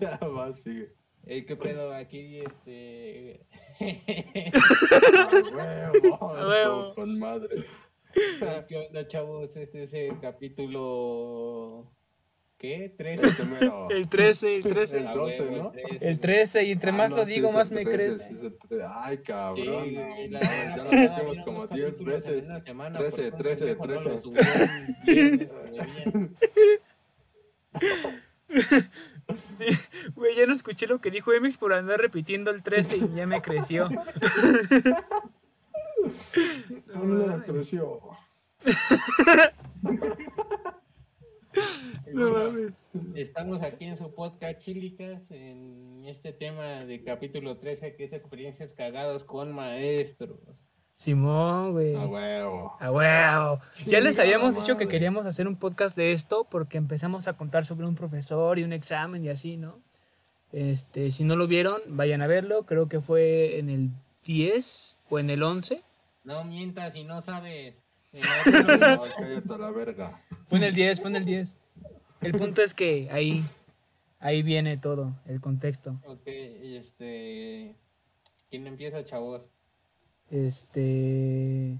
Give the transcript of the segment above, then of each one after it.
ya va, sigue. Ey, ¿Qué pedo? Aquí, este. Huevo. Con madre. ¿Qué onda, chavos? Este es el capítulo. ¿Qué? ¿13? Este mero. El 13, el 13. El 12, ¿no? El 13, y entre Ah, más no, lo digo, más me 13, crece. sí es el 13. Ay, cabrón. Sí, no, güey, la- ya lo la- como los 10 capítulos en veces. una semana, 13, porque un 13, pendejo no 13. lo subió un viernes, güey, bien. Sí, güey, ya no escuché lo que dijo Emix por andar repitiendo el 13 y ya me creció. No me creció. No mames. Estamos aquí en su podcast Chilicas en este tema de capítulo 13 que es experiencias cagadas con maestros. Simón, güey. A huevo. A huevo. Ya les habíamos dicho que queríamos hacer un podcast de esto porque empezamos a contar sobre un profesor y un examen y así, ¿no? Este, si no lo vieron, vayan a verlo. Creo que fue en el 10 o en el 11. No mientas si no sabes. Cállate la verga. Fue en el 10, fue en el 10. El punto es que ahí, ahí viene todo, el contexto. ok, este. ¿Quién empieza, chavos? Este.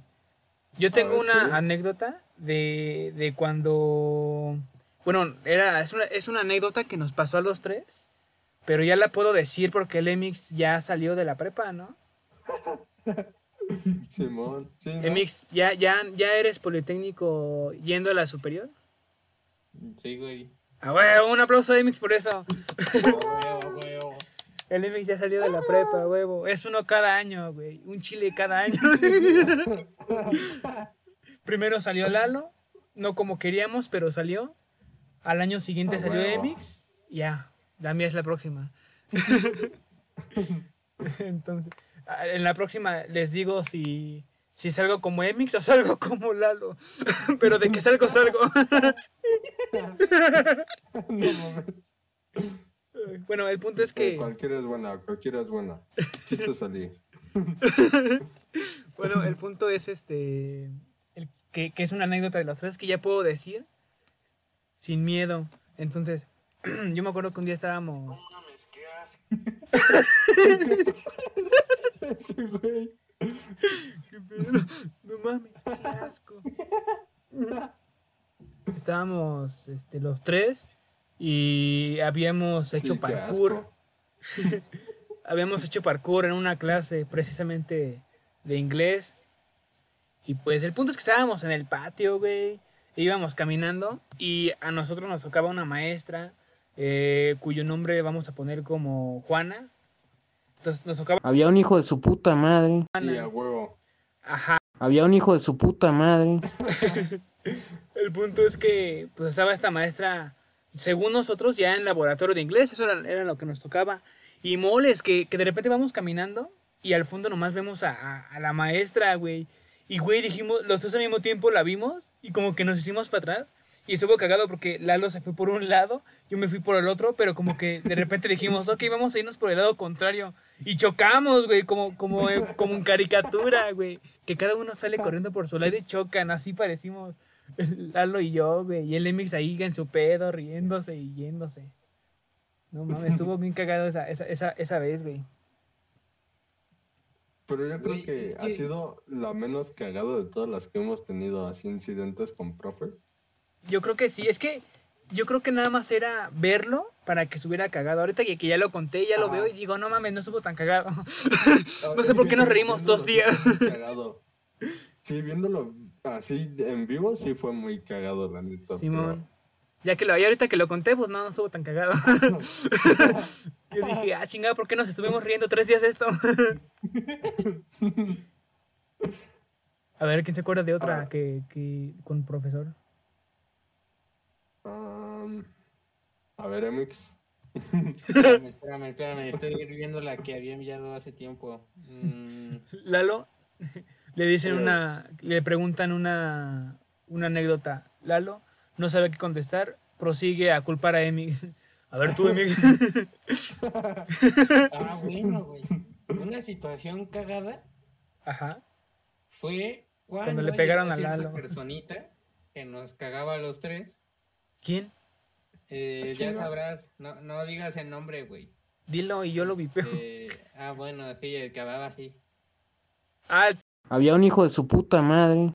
Yo tengo ver, una anécdota de, de cuando. Bueno, era, es, una, es una anécdota que nos pasó a los tres, pero ya la puedo decir porque el Emix ya salió de la prepa, ¿no? Simón. Sí, ¿no? Emix, ¿ya, ya, ¿ya eres politécnico yendo a la superior? Sí, güey. Ah, huevo, un aplauso a Emix por eso. Huevo, huevo. El Emix ya salió de la prepa, huevo. Es uno cada año, güey. Un chile cada año. Primero salió Lalo, no como queríamos, pero salió. Al año siguiente Ah, salió huevo. Emix. Ya, la mía es la próxima. Entonces, en la próxima les digo si, si salgo como Emix o salgo como Lalo. pero de que salgo, salgo. No mames. bueno, el punto es que... Cualquiera es buena, cualquiera es buena. Quise salir. Bueno, el punto es este. el que, que es una anécdota de los tres que ya puedo decir sin miedo. Entonces, yo me acuerdo que un día estábamos. Ese güey. ¿Qué pedo? No mames, qué asco. Estábamos este, los tres y habíamos hecho Sí, parkour. habíamos hecho parkour en una clase precisamente de inglés. Y pues el punto es que estábamos en el patio, güey. e Íbamos caminando y a nosotros nos tocaba una maestra eh, cuyo nombre vamos a poner como Juana. Entonces nos tocaba Había un hijo de su puta madre. Sí, a huevo. Ajá. Había un hijo de su puta madre. El punto es que pues estaba esta maestra, según nosotros, ya en laboratorio de inglés, eso era, era lo que nos tocaba. Y moles, que, que de repente vamos caminando y al fondo nomás vemos a, a- a la maestra, güey. Y, güey, dijimos, los dos al mismo tiempo la vimos y como que nos hicimos para atrás. Y estuvo cagado porque Lalo se fue por un lado, yo me fui por el otro, pero como que de repente dijimos, ok, vamos a irnos por el lado contrario. Y chocamos, güey, como, como, eh, como en caricatura, güey. Que cada uno sale corriendo por su lado y chocan, así parecimos Lalo y yo, güey. Y el Emix ahí en su pedo, riéndose y yéndose. No mames, estuvo bien cagado esa, esa, esa, esa vez, güey. Pero yo creo que ha sido la menos cagado de todas las que hemos tenido así incidentes con profe. Yo creo que sí, es que yo creo que nada más era verlo para que estuviera cagado. Ahorita que, que ya lo conté, ya lo veo y digo, no mames, no estuvo tan cagado. No sé por qué nos reímos dos días. Cagado. Sí, viéndolo así en vivo, sí fue muy cagado, la neta. Simón. Ya que lo ya ahorita que lo conté, pues no, no estuvo tan cagado. Yo dije, ah, chingada, ¿por qué nos estuvimos riendo tres días esto? A ver, ¿quién se acuerda de otra Ah. que, que con profesor? Um, a ver, MX. Espérame, espérame, espérame. Estoy viendo la que había enviado hace tiempo. Mm, Lalo, le dicen una, le preguntan una, una anécdota. Lalo no sabe qué contestar, prosigue a culpar a Emix. A ver tú, Emix. Ah, bueno, güey. Una situación cagada Ajá. fue cuando, le pegaron a Lalo. personita que nos cagaba a los tres. ¿Quién? Eh, ya sabrás, no, no digas el nombre, güey. Dilo y yo lo vipeo. Eh, ah, bueno, sí, el que hablaba así. Ah, Había un hijo de su puta madre.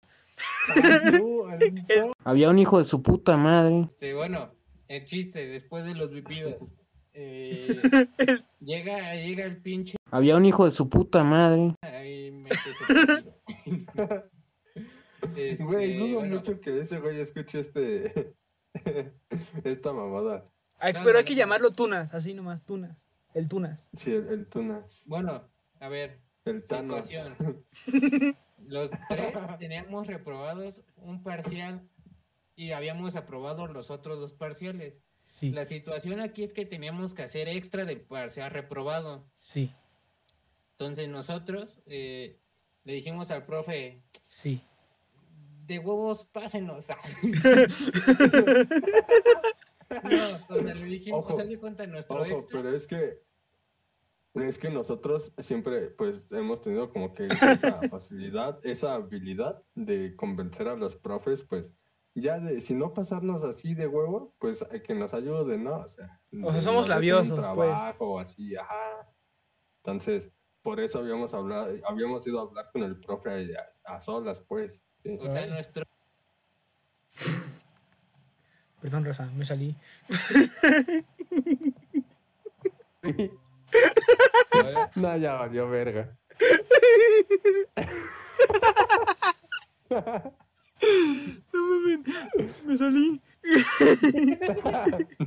Había un hijo de su puta madre. Este, bueno, el chiste, después de los vipidos. eh, llega, llega el pinche Había un hijo de su puta madre. ahí mete su. Este, Güey, dudo bueno, mucho que ese güey escuche este. esta mamada. pero hay que llamarlo Tunas, así nomás, Tunas. El Tunas. Sí, el, el Tunas. Bueno, a ver, El Thanos. situación. Los tres teníamos reprobados un parcial y habíamos aprobado los otros dos parciales. Sí, La situación aquí es que teníamos que hacer extra del parcial reprobado. sí, Entonces nosotros eh, le dijimos al profe, sí. De huevos, pásenos. no, o sea, le dijimos, Ojo, o sea, de cuenta nuestro Ojo, extra. pero es que. Es que nosotros siempre, pues, hemos tenido como que esa facilidad, esa habilidad de convencer a los profes, pues, ya de, si no pasarnos así de huevo, pues, que nos ayuden, ¿no? O sea, O sea, de- somos labiosos, pues. trabajo o así, ajá. Entonces, por eso habíamos hablado, habíamos ido a hablar con el profe a, a solas, pues. O sea, nuestro Perdón, Rosa, me salí. no, ya valió verga. No mames, me salí.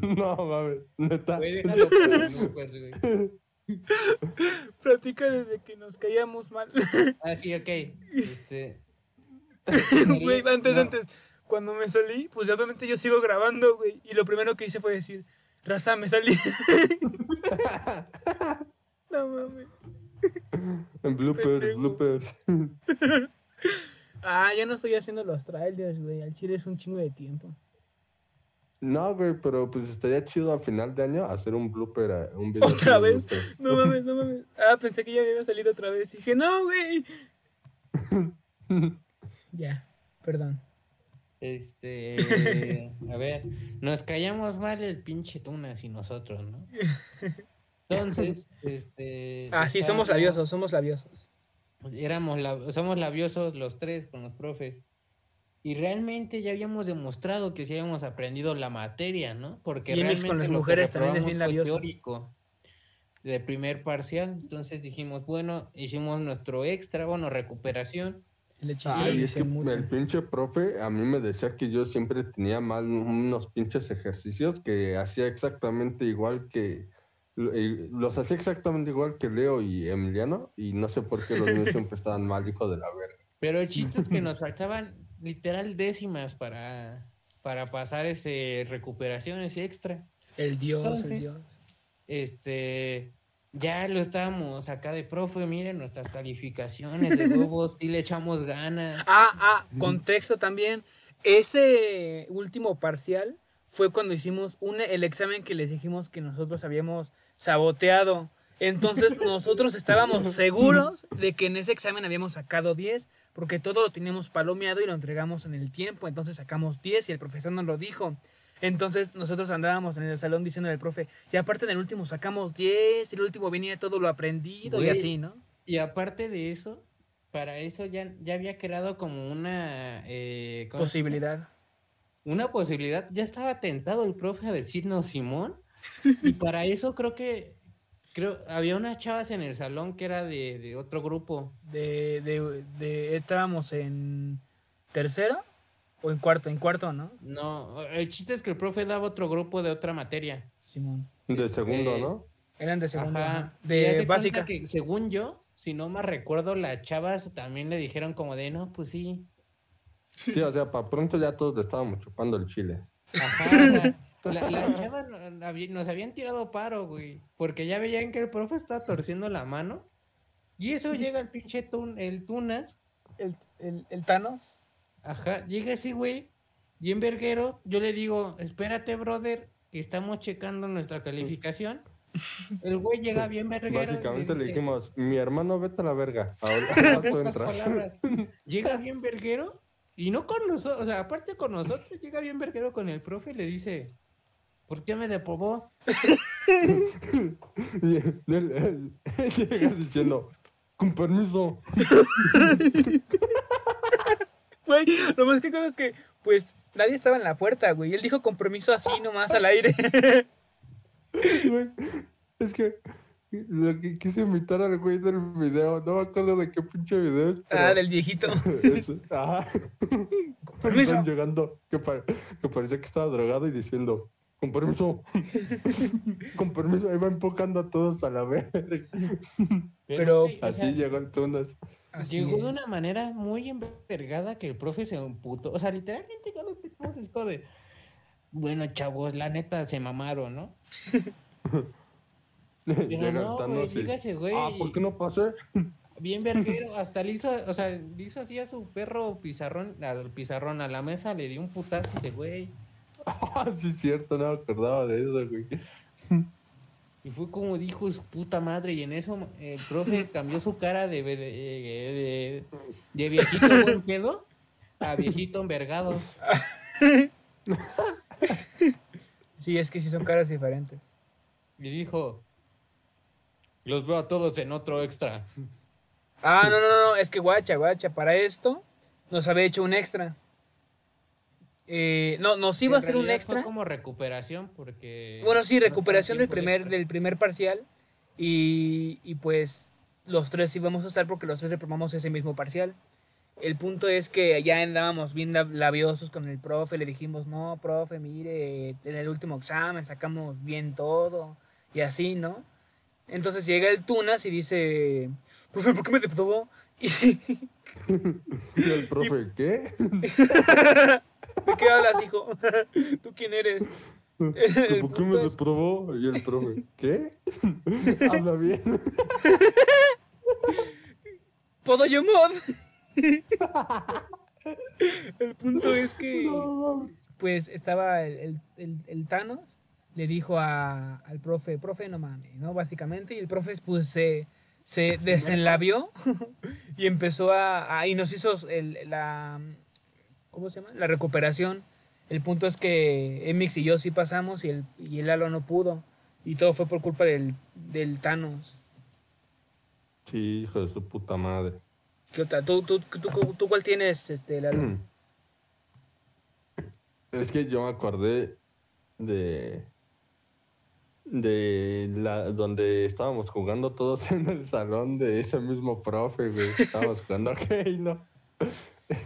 no mames, neta. Güey, déjalo güey. Platica desde que nos caíamos mal. Ah, sí, ok. Este. Güey, antes, No, antes. Cuando me salí, pues obviamente yo sigo grabando, güey. Y lo primero que hice fue decir, Raza, me salí. no mames. Bloopers, Pendejo. bloopers. Ah, ya no estoy haciendo los trailers, güey. Al chile es un chingo de tiempo. No, güey, pero pues estaría chido a final de año hacer un blooper, eh, un video. ¿Otra vez? blooper. No mames, no mames. Ah, pensé que ya me había salido otra vez. Y dije, no, güey. Ya, perdón. Este. A ver, nos callamos mal el pinche Tunas y nosotros, ¿no? Entonces, este. Ah, sí, somos labiosos, somos labiosos. Éramos lab- somos labiosos los tres con los profes. Y realmente ya habíamos demostrado que sí habíamos aprendido la materia, ¿no? Porque Y realmente con las mujeres también es bien labioso. teórico de primer parcial. Entonces dijimos, bueno, hicimos nuestro extra, bueno, recuperación. El hechicero Ay, es que muta. el pinche profe a mí me decía que yo siempre tenía mal unos pinches ejercicios que hacía exactamente igual que eh, los hacía exactamente igual que Leo y Emiliano y no sé por qué los míos siempre estaban mal, hijo de la verga. Pero el chiste es que nos faltaban literal décimas para, para pasar ese recuperación, ese extra. El dios, el dios. Este, ya lo estábamos acá de profe, miren nuestras calificaciones de huevos, sí le echamos ganas. Ah, ah, contexto también. Ese último parcial fue cuando hicimos un, el examen que les dijimos que nosotros habíamos saboteado. Entonces nosotros estábamos seguros de que en ese examen habíamos sacado 10, porque todo lo teníamos palomeado y lo entregamos en el tiempo. Entonces sacamos 10 y el profesor nos lo dijo. Entonces nosotros andábamos en el salón diciéndole al profe, y aparte en el último sacamos 10, y el último venía todo lo aprendido y así, ¿no? Y aparte de eso, para eso ya, ya había creado como una eh. Posibilidad. Una posibilidad. Ya estaba tentado el profe a decirnos Simón. Y para eso creo que creo había unas chavas en el salón que era de, de otro grupo. de, de, de- estábamos en tercero o en cuarto, en cuarto, ¿no? No, el chiste es que el profe daba otro grupo de otra materia. Simón. De Este, segundo, ¿no? Eran de segundo, Ajá. ajá. De básica. que según yo, si no me recuerdo, las chavas también le dijeron como de, no, pues sí. Sí, o sea, para pronto ya todos le estábamos chupando el chile. Ajá. La, las chavas no- habi- nos habían tirado paro, güey. Porque ya veían que el profe estaba torciendo la mano. Y eso llega el pinche tun, el Tunas. El, el, el Thanos. Ajá, llega así, güey. Bien verguero. Yo le digo, espérate, brother, que estamos checando nuestra calificación. El güey llega bien verguero. Básicamente le dice- dijimos, mi hermano, vete a la verga. Ahora, ahora tú entras. palabras. Llega bien verguero Y no con nosotros, o sea, aparte con nosotros, llega bien verguero con el profe y le dice, ¿por qué me deprobó? Y él, él- él llega diciendo, con permiso. Güey, lo más que cosa es que, pues, nadie estaba en la puerta, güey. Él dijo compromiso así nomás al aire. Güey, Es que lo que quise imitar al güey del video, no me acuerdo de qué pinche video es. ah, del viejito. es- ajá. Están llegando, que, pa- que parecía que estaba drogado y diciendo, con permiso, con permiso, ahí va enfocando a todos a la verga. Pero, güey, o Así sea, llegó el Tunas. Así Llegó de una manera muy envergada que el profe se emputó. O sea, literalmente ya lo tenemos esto de. Bueno, chavos, la neta se mamaron, ¿no? Pero no, güey, ese güey. ah, ¿por qué no pasé? Bien verguero. Hasta le hizo, o sea, le hizo así a su perro pizarrón, al pizarrón a la mesa, le dio un putazo ese güey. Ah, sí, es cierto, no me acordaba de eso, güey. Y fue como dijo su puta madre. Y en eso el profe cambió su cara de, de, de, de viejito buen pedo a viejito envergado. Sí, es que sí son caras diferentes. Y dijo: Los veo a todos en otro extra. Ah, no, no, no, no, es que guacha, guacha, para esto nos había hecho un extra. Eh, no, nos iba a hacer un extra. Fue como recuperación porque. Bueno, sí, recuperación del primer, extra. del primer parcial. Y, y pues los tres íbamos a estar porque los tres reprobamos ese mismo parcial. El punto es que ya andábamos bien lab- labiosos con el profe. Le dijimos, no, profe, mire, en el último examen sacamos bien todo. Y así, ¿no? Entonces llega el Tunas y dice, profe, ¿por qué me deprobó? Y, Y el profe, ¿qué? ¿De qué hablas, hijo? ¿Tú quién eres? ¿Por qué me reprobó? Y el profe, ¿qué? Habla bien. ¿Puedo yo mod? el punto es que, No, pues, estaba el, el, el- el Thanos, le dijo a- al profe, profe, no mames, ¿no? Básicamente, y el profe, pues, se, se desenlabió y empezó a, a- y nos hizo el, la, ¿cómo se llama? La recuperación. El punto es que Emix y yo sí pasamos y el, y el Lalo no pudo. Y todo fue por culpa del, del Thanos. Sí, hijo de su puta madre. ¿Qué otra? ¿Tú, tú, tú, tú cuál tienes, este, Lalo? Es que yo me acordé de. de la donde estábamos jugando todos en el salón de ese mismo profe, güey. Estábamos jugando a Halo.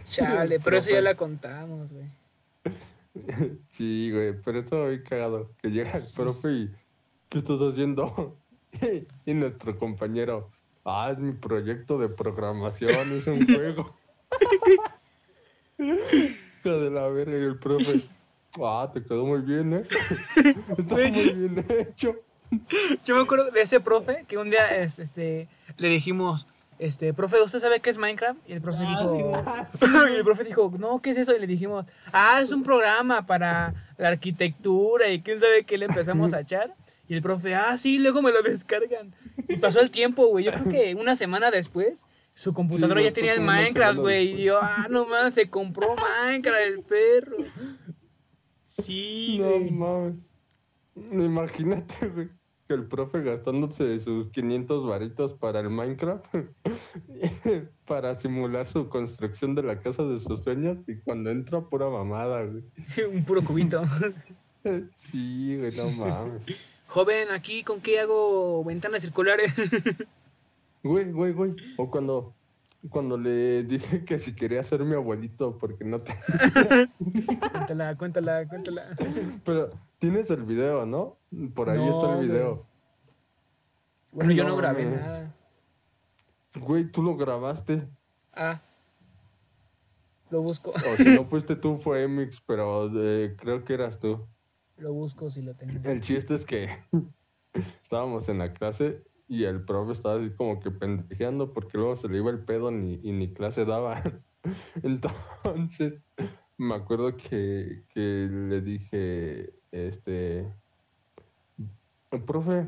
Chale, pero eso ya la contamos, güey. Sí, güey, pero esto muy cagado. Que llega el Sí. profe y. ¿Qué estás haciendo? y nuestro compañero. Ah, es mi proyecto de programación, es un juego. Hija de la verga, y el profe. Ah, te quedó muy bien, ¿eh? Está muy bien hecho. Yo me acuerdo de ese profe que un día es- este, le dijimos, este, profe, ¿usted sabe qué es Minecraft? Y el profe Ah, dijo, y el profe dijo, no, ¿qué es eso? Y le dijimos, ah, es un programa para la arquitectura y quién sabe qué le empezamos a echar. Y el profe, ah, sí, luego me lo descargan. Y pasó el tiempo, güey. Yo creo que una semana después, su computadora Sí, ya tenía el Minecraft, güey. Y yo, ah, no más, se compró Minecraft el perro. Sí, No güey. mames. Imagínate, güey, que el profe gastándose sus 500 varitos para el Minecraft para simular su construcción de la casa de sus sueños y cuando entra pura mamada, güey. un puro cubito. Sí, güey, no mames. Joven, aquí con qué hago ventanas circulares. Güey, güey, güey. O cuando, cuando le dije que si quería ser mi abuelito porque no te... cuéntala, cuéntala, cuéntala. Pero tienes el video, ¿no? Por ahí está el video. Bueno, yo no No grabé mames. nada. Güey, tú lo grabaste. Ah. Lo busco. O si no fuiste tú, fue Emix, pero eh, creo que eras tú. Lo busco si lo tengo. El chiste es que estábamos en la clase y el profe estaba así como que pendejeando porque luego se le iba el pedo ni, y ni clase daba. Entonces, me acuerdo que, que le dije, este, profe,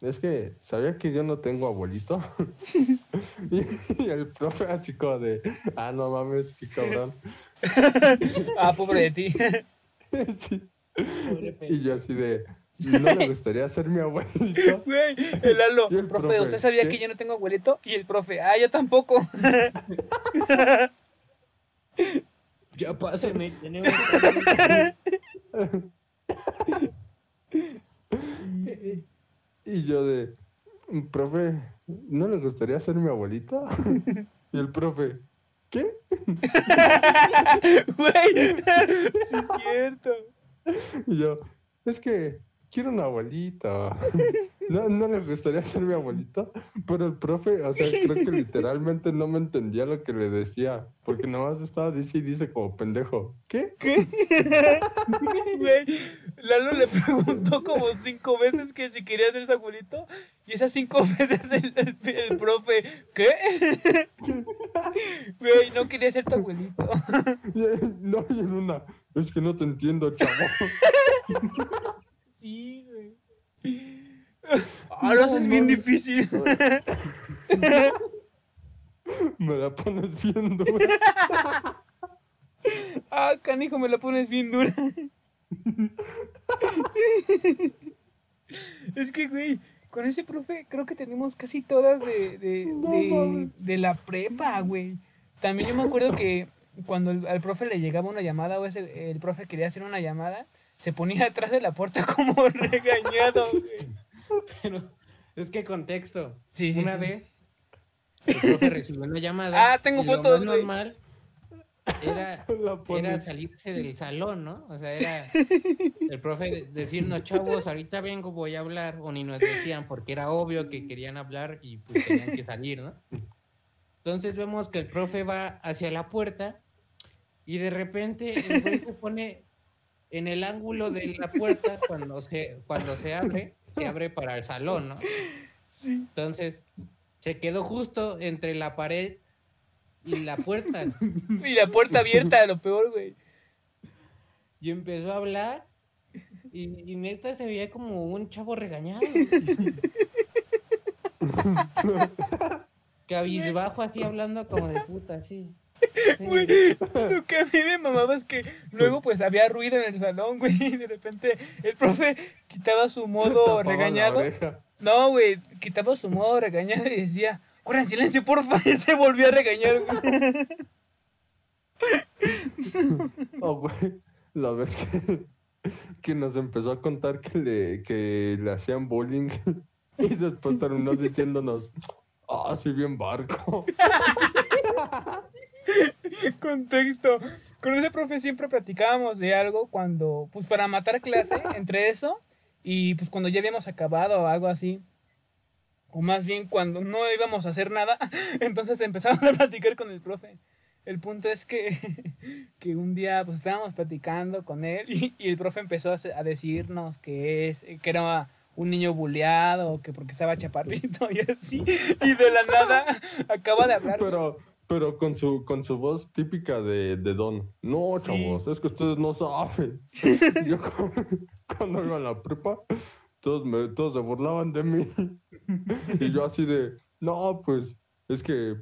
es que sabía que yo no tengo abuelito. y, y el profe así como de, ah, no mames, qué cabrón. Ah, pobre de ti. Sí. Pobre Y yo así de, ¿no le gustaría ser mi abuelito? Güey, el Lalo, Y el profe, profe, ¿usted sabía ¿qué? que yo no tengo abuelito? Y el profe, ah, yo tampoco. Ya páseme, tenemos Y yo de, profe, ¿no le gustaría ser mi abuelito? Y el profe, ¿qué? Güey, sí es cierto. Y yo, es que quiero un abuelito. No, no le gustaría ser mi abuelito, pero el profe, o sea, creo que literalmente no me entendía lo que le decía, porque nomás estaba dice y dice como pendejo. ¿Qué? Güey, Lalo le preguntó como cinco veces que si quería ser su abuelito. Y esas cinco veces el, el- el profe, ¿qué? Güey, no quería ser tu abuelito. No, y en una, es que no te entiendo, chavo. Sí, güey. Ah, lo haces bien difícil. Me la pones bien dura. Ah, canijo, me la pones bien dura. Es que, güey, con ese profe creo que tenemos casi todas de, de, No de- la prepa, güey. También yo me acuerdo que cuando el- al profe le llegaba una llamada o ese, el profe quería hacer una llamada, se ponía atrás de la puerta como regañado, güey. Pero es que contexto. Sí, sí, Una sí. vez el profe recibió una llamada. Ah, tengo y lo fotos, más güey. normal era, salirse del salón, ¿no? O sea, era el profe de- decirnos, chavos, ahorita vengo, voy a hablar. O ni nos decían, porque era obvio que querían hablar y pues tenían que salir, ¿no? Entonces vemos que el profe va hacia la puerta y de repente el güey se pone en el ángulo de la puerta cuando se, cuando se abre, se abre para el salón, ¿no? Sí. Entonces se quedó justo entre la pared y la puerta Y la puerta abierta, lo peor, güey. y empezó a hablar y, y neta se veía como un chavo regañado. Cabizbajo así hablando como de puta, así. Güey, lo que a mí me mamaba es que luego pues había ruido en el salón, güey, y de repente el profe quitaba su modo regañado. No, güey, quitaba su modo regañado y decía, guarden silencio, porfa, y se volvió a regañar, güey. Oh, güey, la vez que, que nos empezó a contar que le, que le hacían bullying y después terminó diciéndonos, ah, sí, bien barco. Contexto. Con ese profe siempre platicábamos de algo cuando, pues para matar clase, entre eso y pues cuando ya habíamos acabado o algo así. O más bien cuando no íbamos a hacer nada, entonces empezamos a platicar con el profe. El punto es que, que un día pues estábamos platicando con él y, el profe empezó a decirnos que, es, que era un niño buleado, que porque estaba chaparrito y así. Y de la nada acaba de hablar. Pero, pero con su, con su voz típica de, de Don. No, Sí. chavos, es que ustedes no saben. Yo cu- cuando iba a la prepa, todos, me, todos se burlaban de mí. Y yo así de, no, pues, es que,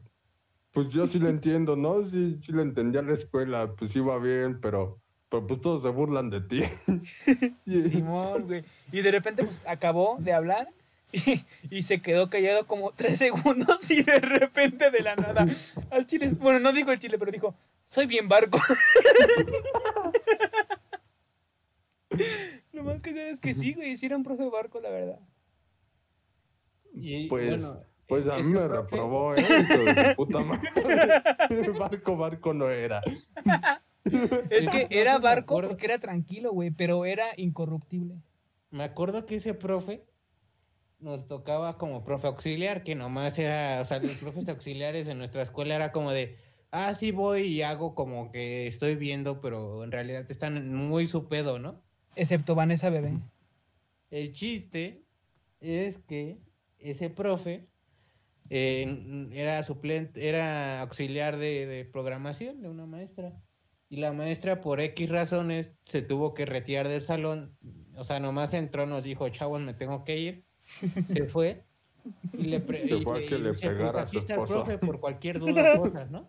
pues yo sí le entiendo, ¿no? Sí, sí le entendía a la escuela, pues iba bien, pero, pero pues todos se burlan de ti. Simón, güey. Y de repente, pues, acabó de hablar y, y se quedó callado como tres segundos y de repente de la nada al chile, bueno, no dijo el chile, pero dijo, soy bien barco. Lo más que es que sí, güey, sí era un profe barco, la verdad. Y, Pues, bueno, Pues a mí me reprobó, ¿eh? Puta madre. Barco, barco no era. Es que era barco porque era tranquilo, güey, pero era incorruptible. Me acuerdo que ese profe nos tocaba como profe auxiliar, que nomás era, o sea, los profes auxiliares en nuestra escuela era como de, ah, sí voy y hago como que estoy viendo, pero en realidad están muy su pedo, ¿no? Excepto Vanessa Bebé. El chiste es que ese profe eh, era suplente, era auxiliar de, de programación de una maestra. Y la maestra, por X razones, se tuvo que retirar del salón. O sea, nomás entró, nos dijo, chavos, me tengo que ir. Se fue. Y le, pre- Se y fue a que y le dice, "Pues pegara a aquí su está el esposo". profe por cualquier duda, cosas, ¿no?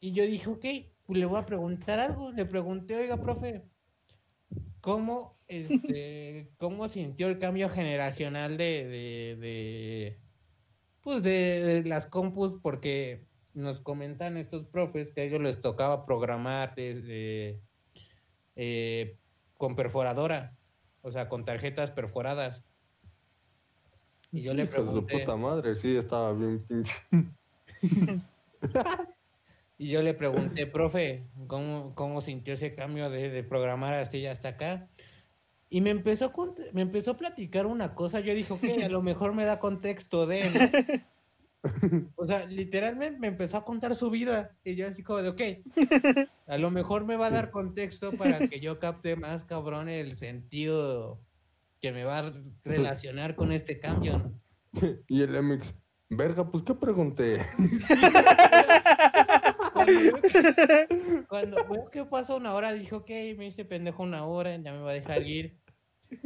Y yo dije, ok, pues, le voy a preguntar algo. Le pregunté, oiga, profe, ¿cómo, este, cómo sintió el cambio generacional de, de, de pues de, de las compus? Porque nos comentan estos profes que a ellos les tocaba programar desde, eh, con perforadora, o sea, con tarjetas perforadas. Y yo le pregunté, puta madre, sí, estaba bien pinche. y yo le pregunté, profe, ¿cómo, cómo sintió ese cambio de, de programar así hasta acá? Y me empezó, me empezó a platicar una cosa, yo dije, ok, a lo mejor me da contexto de, ¿no? O sea, literalmente me empezó a contar su vida y yo así como de, ok, a lo mejor me va a dar contexto para que yo capte más cabrón el sentido que me va a relacionar con este cambio, ¿no? Y el MX, verga, pues qué pregunté. Cuando veo que, pasa una hora, dije, ok, me hice pendejo una hora, ya me va a dejar ir.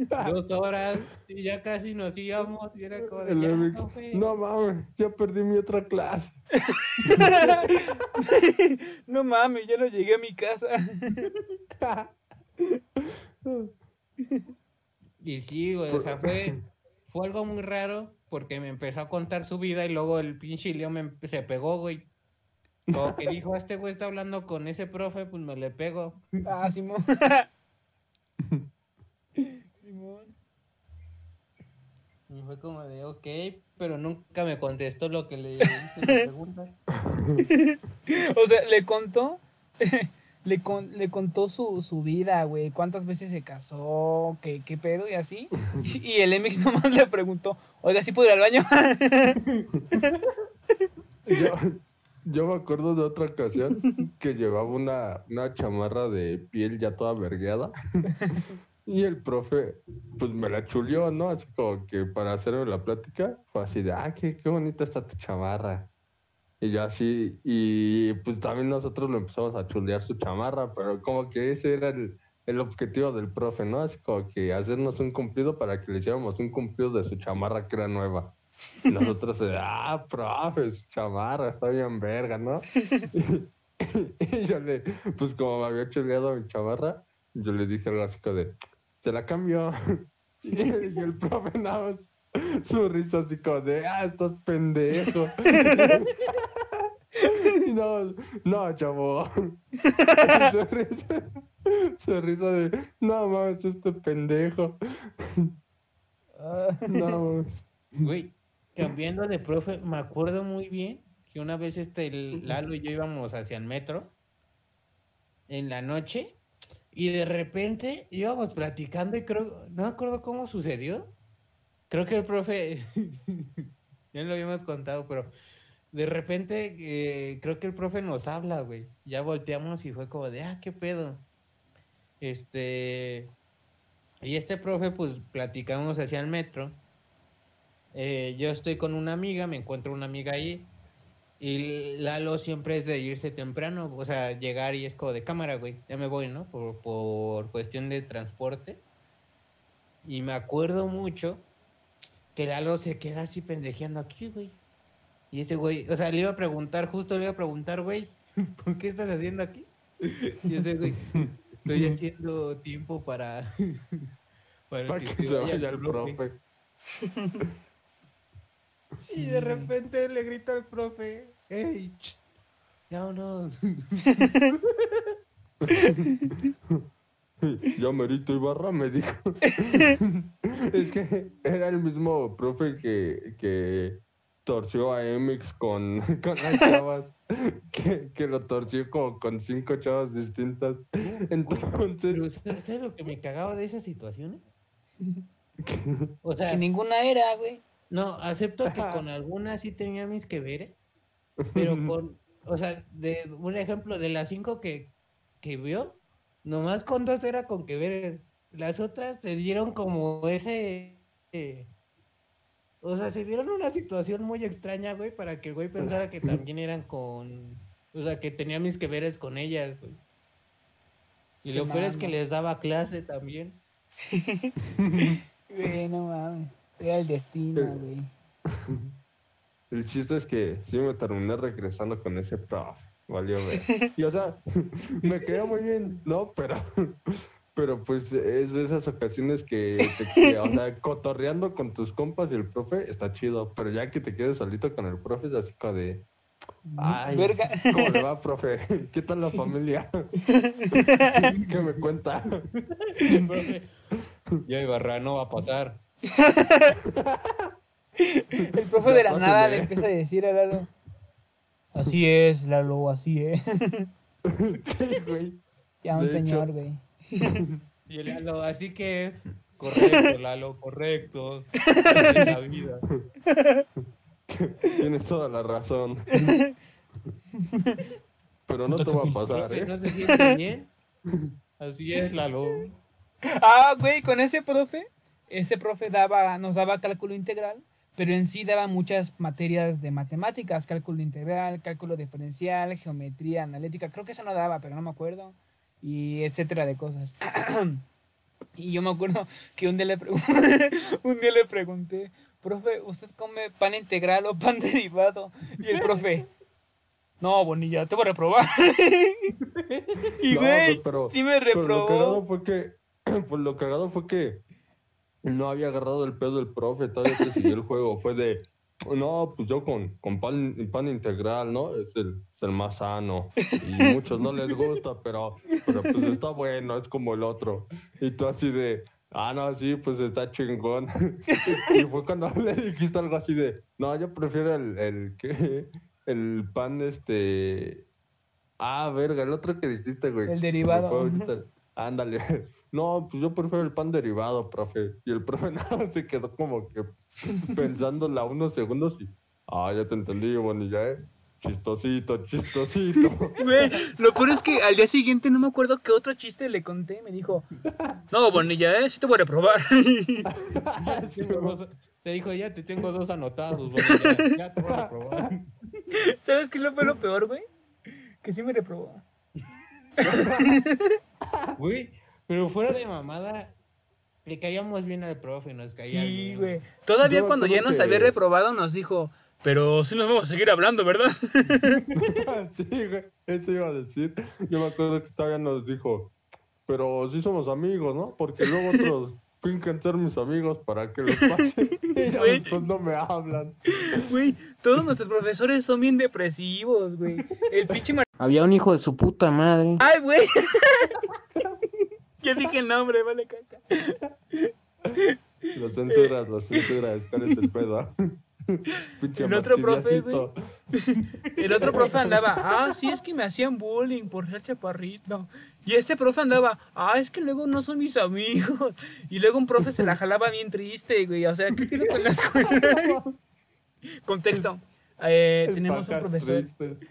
Dos horas y ya casi nos íbamos y era como de, El "Ya, MX, profe". no mames, ya perdí mi otra clase. no mames, ya no llegué a mi casa. Y sí, güey, o sea, fue, fue algo muy raro porque me empezó a contar su vida y luego el pinche Leo me se pegó, güey. Como que dijo, este güey está hablando con ese profe, pues me le pego. Ah, Simón. Simón. Y fue como de, ok, pero nunca me contestó lo que le hice la pregunta. O sea, le contó. Le, con- le contó su, su vida, güey. Cuántas veces se casó, qué, qué pedo y así. Y, y el MX nomás le preguntó, oiga, ¿sí puedo ir al baño? Yo, yo me acuerdo de otra ocasión que llevaba una, una chamarra de piel ya toda vergueada. Y el profe, pues me la chuleó, ¿no? Así como que para hacerme la plática, fue así de, ah, qué, qué bonita está tu chamarra. Y yo así, y pues también nosotros lo empezamos a chulear su chamarra, pero como que ese era el, el objetivo del profe, ¿no? Así como que hacernos un cumplido para que le hiciéramos un cumplido de su chamarra que era nueva. Y nosotros, ah, profe, su chamarra, está bien verga, ¿no? y yo le, pues como me había chuleado mi chamarra, yo le dije así como de, se la cambió. y, el, y el profe nada más, su risa así como de, ah, estás pendejo. Y no, no, chavo. su, risa, su risa de, no mames, este pendejo. No mames. Güey, cambiando de profe, me acuerdo muy bien que una vez este el Lalo y yo íbamos hacia el metro en la noche y de repente íbamos platicando y creo, no me acuerdo cómo sucedió. Creo que el profe, ya lo habíamos contado, pero de repente eh, creo que el profe nos habla, güey. Ya volteamos y fue como de, ah, qué pedo. Este, y este profe, pues platicamos hacia el metro. Eh, yo estoy con una amiga, me encuentro una amiga ahí. Y Lalo siempre es de irse temprano, o sea, llegar y es como de cámara, güey. Ya me voy, ¿no? Por, por cuestión de transporte. Y me acuerdo mucho que Lalo se queda así pendejeando aquí, güey. Y ese güey, o sea, le iba a preguntar, justo le iba a preguntar, güey, ¿por qué estás haciendo aquí? Y ese güey, estoy haciendo tiempo para. para Para que se vaya el profe. Y de repente le grita al profe, ¡Ey! ¡Vámonos! Ya Merito Ibarra me dijo. es que era el mismo profe que, que torció a MX con, con las chavas. Que, que lo torció como con cinco chavas distintas. Pero, Entonces, ¿sabes sabes lo que me cagaba de esas situaciones? O sea, que ninguna era, güey. no, acepto que con algunas sí tenía mis que veres, pero con, o sea, de un ejemplo, de las cinco que, que vio, nomás con dos era con que veres. Las otras se dieron como ese... eh, o sea, se dieron una situación muy extraña, güey, para que el güey pensara que también eran con... O sea, que tenía mis que veres con ellas, güey. Y lo peor es que les daba clase también. Güey, no mames. Era el destino, Eh. güey. el chiste es que sí me terminé regresando con ese profe. Valió ver. Y o sea, me quedó muy bien, ¿no? Pero, pero pues es de esas ocasiones que, te, que, o sea, cotorreando con tus compas y el profe está chido, pero ya que te quedes solito con el profe es así como de... Ay, Verga. ¿cómo le va, profe? ¿Qué tal la familia? ¿Qué me cuenta? Profe, Ya Ibarra no va a pasar. El profe de la nada le empieza a decir a Lalo. Así es, Lalo, así es. Sí, güey. Ya un De hecho. señor, güey. Y el Lalo, así que es correcto, Lalo, correcto. Es la vida. Tienes toda la razón. Pero no te va a pasar, ¿eh? ¿no se siente bien? Así es, Lalo. Ah, güey, con ese profe, ese profe daba, nos daba cálculo integral, pero en sí daba muchas materias de matemáticas, cálculo integral, cálculo diferencial, geometría analítica, creo que eso no daba, pero no me acuerdo, y etcétera de cosas. Y yo me acuerdo que un día le, un día le pregunté, profe, ¿usted come pan integral o pan derivado? Y el profe, no, Bonilla, te voy a reprobar. y No, güey, pues, pero- sí me lo reprobó. cagado fue que, pues lo cagado fue que no había agarrado el pedo del profe, todavía que siguió el juego. Fue de, no, pues yo con, con pan, pan integral, ¿no? Es el, es el más sano. Y muchos no les gusta, pero, pero pues está bueno, es como el otro. Y tú así de, ah, no, sí, pues está chingón. y fue cuando le dijiste algo así de, no, yo prefiero el, el, ¿qué? El pan, este... Ah, verga, el otro que dijiste, güey. El derivado. Ándale. No, pues yo prefiero el pan derivado, profe. Y el profe nada se quedó como que pensándola unos segundos y. Ah, ya te entendí, Bonilla, ¿eh? Chistosito, chistosito. Güey, lo peor es que al día siguiente no me acuerdo qué otro chiste le conté. Me dijo, no, Bonilla, ¿eh? Sí te voy a reprobar. Sí, Te dijo, ya te tengo dos anotados, güey, ya, te voy a probar. ¿Sabes qué lo fue lo peor, güey? Que sí me reprobó. Güey, pero fuera de mamada, le caíamos bien al profe, nos caía Sí, güey. Todavía cuando ya nos que- había reprobado nos dijo, pero sí nos vamos a seguir hablando, ¿verdad? sí, güey. Eso iba a decir. Yo me acuerdo que todavía nos dijo. Pero sí somos amigos, ¿no? Porque luego otros fincan ser mis amigos para que los pase. Y no me hablan. Güey, todos nuestros profesores son bien depresivos, güey. El pinche Mar... Había un hijo de su puta madre. ¡Ay, güey! Ya dije el nombre, vale, caca. Los censuras, los censuras. ¿Cuál es el pedo? El otro profe, martillacito. El otro profe andaba, ah, sí, es que me hacían bullying por ser chaparrito. Y este profe andaba, ah, es que luego no son mis amigos. Y luego un profe se la jalaba bien triste, güey. O sea, ¿qué pido con la escuela? Contexto. Eh, tenemos un profesor,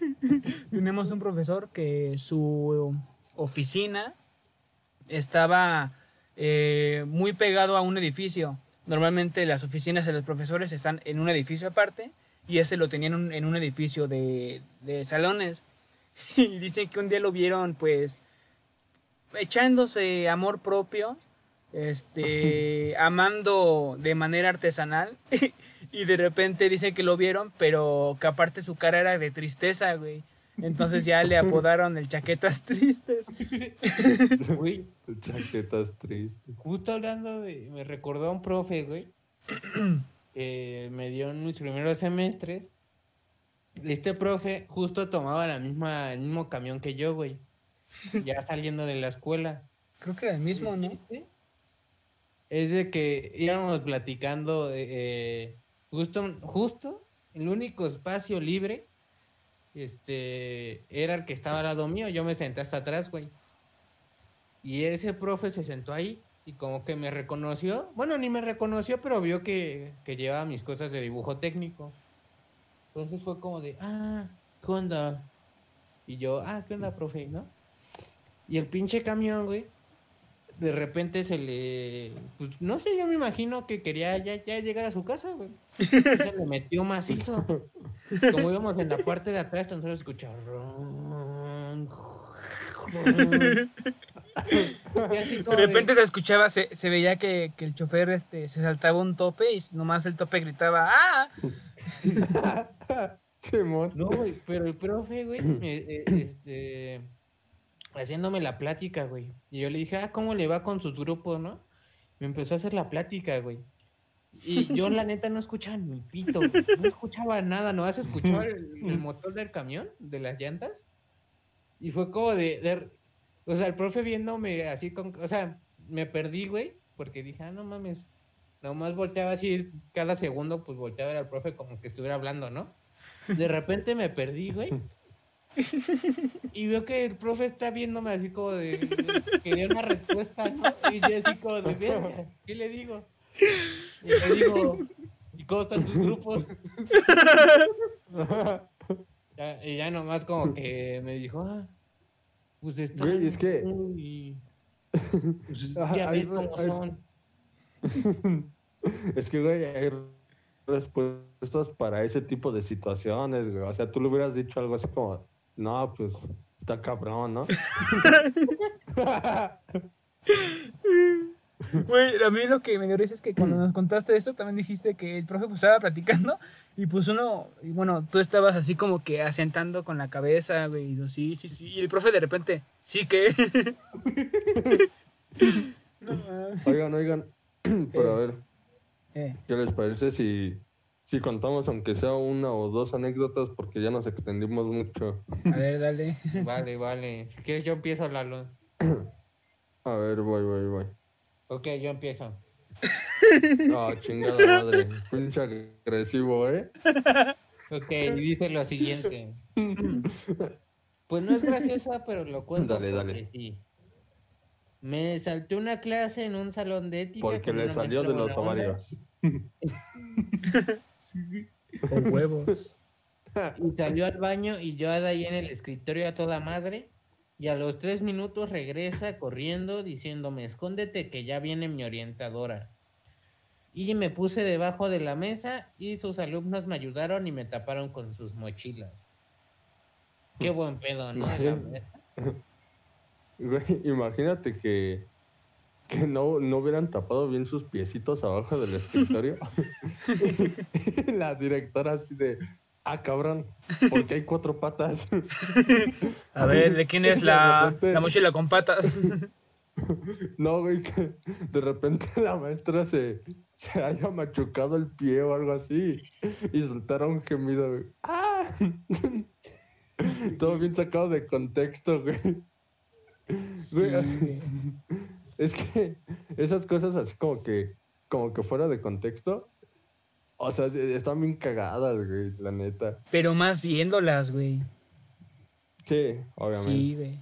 tenemos un profesor que su oficina estaba eh, muy pegado a un edificio. Normalmente las oficinas de los profesores están en un edificio aparte y ese lo tenían en un, en un edificio de, de salones. Y dicen que un día lo vieron pues echándose amor propio, este, amando de manera artesanal y de repente dicen que lo vieron, pero que aparte su cara era de tristeza, güey. Entonces ya le apodaron el chaquetas tristes. Güey, Chaquetas tristes. justo hablando de. Me recordó a un profe, güey. que me dio en mis primeros semestres. Este profe justo tomaba la misma, el mismo camión que yo, güey. Ya saliendo de la escuela. Creo que era el mismo, ¿no? ¿Viste? Es de que íbamos platicando, eh, eh, justo, justo, el único espacio libre, este, era el que estaba al lado mío, yo me senté hasta atrás, güey. Y ese profe se sentó ahí y como que me reconoció, bueno, ni me reconoció, pero vio que, que llevaba mis cosas de dibujo técnico. Entonces fue como de, ah, ¿qué onda? Y yo, ah, ¿qué onda, profe? ¿No? Y el pinche camión, güey, de repente se le. Pues no sé, yo me imagino que quería ya, ya llegar a su casa, güey. Se le metió macizo. Como íbamos en la parte de atrás, tan solo escuchaba. De repente se escuchaba, se, se veía que, que el chofer este, se saltaba un tope y nomás el tope gritaba ¡Ah! No, güey, pero el profe, güey, eh, eh, este, haciéndome la plática, güey. Y yo le dije, ah, ¿cómo le va con sus grupos, no? Me empezó a hacer la plática, güey. Y yo, la neta, no escuchaba ni pito, güey. No escuchaba nada, no escuchaba el, el motor del camión, de las llantas. Y fue como de, de- o sea, el profe viéndome así con, o sea, me perdí, güey, porque dije, ah, no mames. Nomás volteaba así, cada segundo, pues volteaba a ver al profe como que estuviera hablando, ¿no? De repente me perdí, güey. Y veo que el profe está viéndome así como de, quería una respuesta, ¿no? Y yo así como de, "Verga, ¿qué le digo? Y le digo, ¿y cómo están tus grupos? Ya- y ya nomás como que me dijo, ah, pues está. Güey, es que- Y, pues, ya re- cómo hay- son. Es que, güey, hay respuestas para ese tipo de situaciones, güey. O sea, tú le hubieras dicho algo así como, no, pues, está cabrón, ¿no? Güey, a mí lo que me dio risa es que cuando nos contaste esto, también dijiste que el profe pues, estaba platicando y pues uno, y bueno, tú estabas así como que asentando con la cabeza, güey, y sí, sí, sí. Y el profe de repente, sí que. no. Oigan, oigan, pero a ver, Eh, ¿qué les parece si, si contamos aunque sea una o dos anécdotas porque ya nos extendimos mucho? a ver, dale. Vale, vale. Si quieres, yo empiezo, Lalo. A ver, voy, voy, voy. Ok, yo empiezo. Ah, chingada madre. Pinche agresivo, ¿eh? Ok, y dice lo siguiente. Pues no es graciosa, pero lo cuento. Dale, dale. porque sí. Me salté una clase en un salón de ética. Porque le salió de los buena ovarios. Con huevos. Y salió al baño y yo de ahí en el escritorio a toda madre. Y a los tres minutos regresa corriendo diciéndome, escóndete que ya viene mi orientadora. Y me puse debajo de la mesa y sus alumnos me ayudaron y me taparon con sus mochilas. Qué buen pedo, ¿no? Güey, imagínate que, que no, no hubieran tapado bien sus piecitos abajo del escritorio. la directora así de, ah, cabrón, porque hay cuatro patas. A ver, ¿de quién es la, repente- la mochila con patas? no, güey, que de repente la maestra se, se haya machucado el pie o algo así y soltara un gemido, güey. ¡Ah! Todo bien sacado de contexto, güey. Sí, güey. Es que esas cosas así como que, como que fuera de contexto, o sea, están bien cagadas, güey, la neta. Pero más viéndolas, güey. Sí, obviamente. Sí, güey.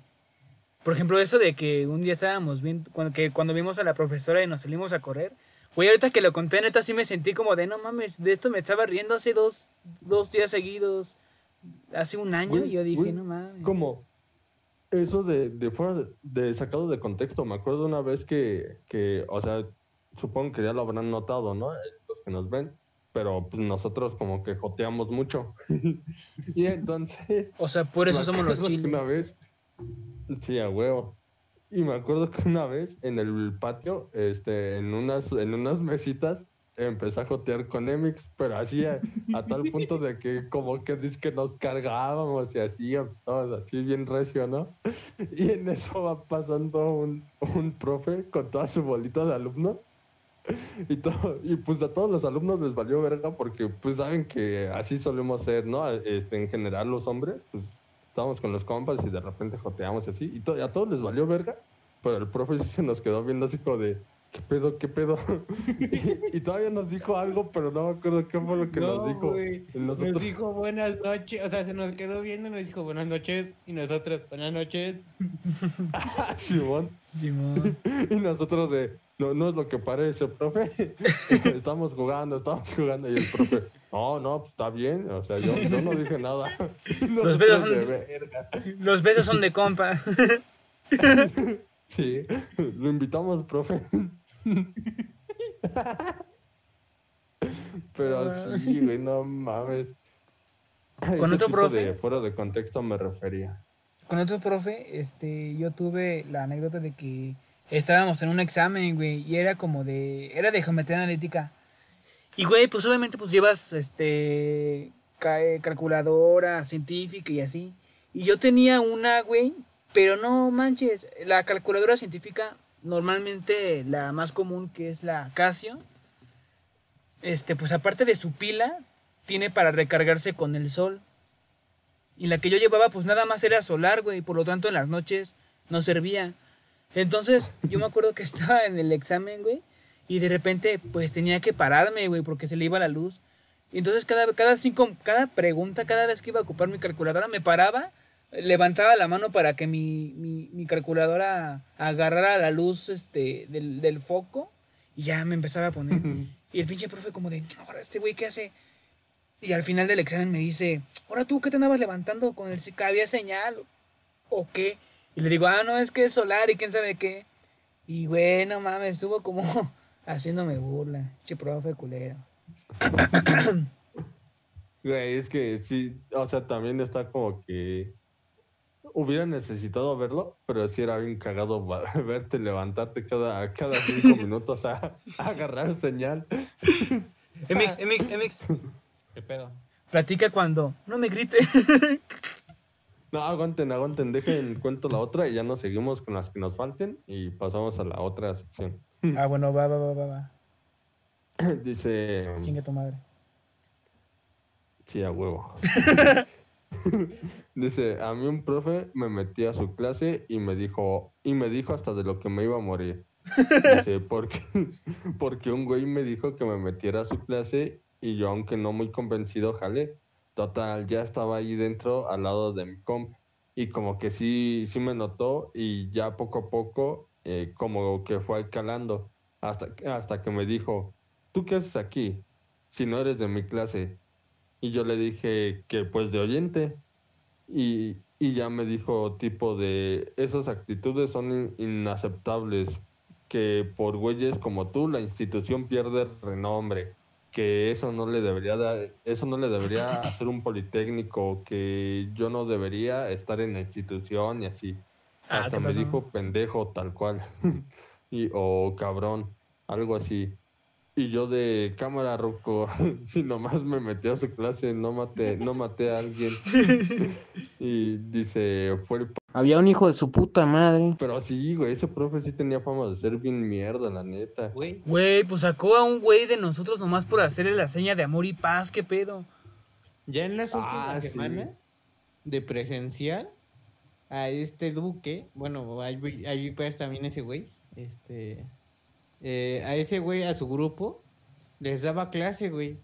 Por ejemplo, eso de que un día estábamos viendo, cuando, que cuando vimos a la profesora y nos salimos a correr. Güey, ahorita que lo conté, neta, sí me sentí como de, no mames, de esto me estaba riendo hace dos, dos días seguidos, hace un año, y yo dije, no mames. Como eso de, de fuera de, sacado de contexto, me acuerdo una vez que, que, o sea, supongo que ya lo habrán notado, ¿no? Los que nos ven, pero pues nosotros como que joteamos mucho. y entonces... O sea, por eso somos los chiles. Una vez, sí, a huevo. Y me acuerdo que una vez en el patio, este, en unas, en unas mesitas, empecé a jotear con Emix, pero así a, a tal punto de que como que dice que nos cargábamos y así, empezamos así bien recio, ¿no? Y en eso va pasando un, un profe con toda su bolita de alumnos. Y, todo, y pues a todos los alumnos les valió verga porque pues saben que así solemos ser, ¿no? Este, en general los hombres, pues estábamos con los compas y de repente joteamos así. Y to- a todos les valió verga, pero el profe se nos quedó viendo así como de, ¿qué pedo, qué pedo? y, y todavía nos dijo algo, pero no me acuerdo qué fue lo que nos No, dijo. Nos dijo buenas noches, o sea, se nos quedó viendo y nos dijo buenas noches. Y nosotros, buenas noches. "Ah, Simón. Simón. Y nosotros de, no, no es lo que parece, profe. estamos jugando, estamos jugando. Y el profe, no, no, pues está bien. O sea, yo, yo no dije nada. Los besos son- de verga. Los besos son de compa. Sí, lo invitamos, profe. Pero sí, güey, no mames. Con ese otro profe. de fuera de contexto me refería. Con otro profe, este, yo tuve la anécdota de que estábamos en un examen, güey, y era como de, era de geometría analítica. Y, güey, pues obviamente, pues llevas, este, eh, calculadora científica y así. Y yo tenía una, güey, pero no manches, la calculadora científica, normalmente la más común que es la Casio, este, pues aparte de su pila, tiene para recargarse con el sol. Y la que yo llevaba, pues nada más era solar, güey, por lo tanto en las noches no servía. Entonces, yo me acuerdo que estaba en el examen, güey, y de repente, pues tenía que pararme, güey, porque se le iba la luz. Y entonces, cada, cada, cinco, cada pregunta, cada vez que iba a ocupar mi calculadora, me paraba, levantaba la mano para que mi, mi, mi calculadora agarrara la luz este, del, del foco, y ya me empezaba a poner. Y el pinche profe, como de, ahora, este güey, ¿qué hace? Y al final del examen me dice, ahora tú, ¿qué te andabas levantando con el que había señal? ¿O qué? Y le digo, ah, no, es que es solar y quién sabe qué. Y bueno, mames, estuvo como haciéndome burla. Che, profe culero. Güey, es que sí, o sea, también está como que hubiera necesitado verlo, pero sí era bien cagado verte levantarte cada, cada cinco minutos a, a agarrar señal. Emix, Emix, Emix, ¿Qué pedo? platica cuando. No me grite. No, aguanten, aguanten, dejen cuento la otra y ya nos seguimos con las que nos falten y pasamos a la otra sección. ah, bueno, va, va, va, va, va. Dice, Chingue tu madre. sí, a huevo. Dice, a mí un profe me metí a su clase y me dijo, y me dijo hasta de lo que me iba a morir. Dice, porque, porque un güey me dijo que me metiera a su clase y yo, aunque no muy convencido, jalé. Total, ya estaba ahí dentro al lado de mi comp. Y como que sí, sí me notó y ya poco a poco eh, como que fue calando. Hasta, hasta que me dijo, ¿tú qué haces aquí? Si no eres de mi clase. Y yo le dije que pues de oyente. Y, y ya me dijo tipo de, esas actitudes son in- inaceptables, que por güeyes como tú la institución pierde renombre, que eso no le debería dar, eso no le debería hacer un politécnico, que yo no debería estar en la institución y así. Ah, Hasta ¿qué me pasó? dijo pendejo tal cual. y o cabrón, algo así. Y yo de cámara roco, si nomás me metí a su clase, no maté, no maté a alguien. y dice, fue Había un hijo de su puta madre. pero sí, güey, ese profe sí tenía fama de ser bien mierda, la neta. Güey, Güey, pues sacó a un güey de nosotros nomás por hacerle la seña de amor y paz, qué pedo. ya en las últimas Ah, sí. semanas de presencial a este Duque, bueno, ahí, vi- ahí pues también ese güey, este, eh, a ese güey, a su grupo, les daba clase, güey.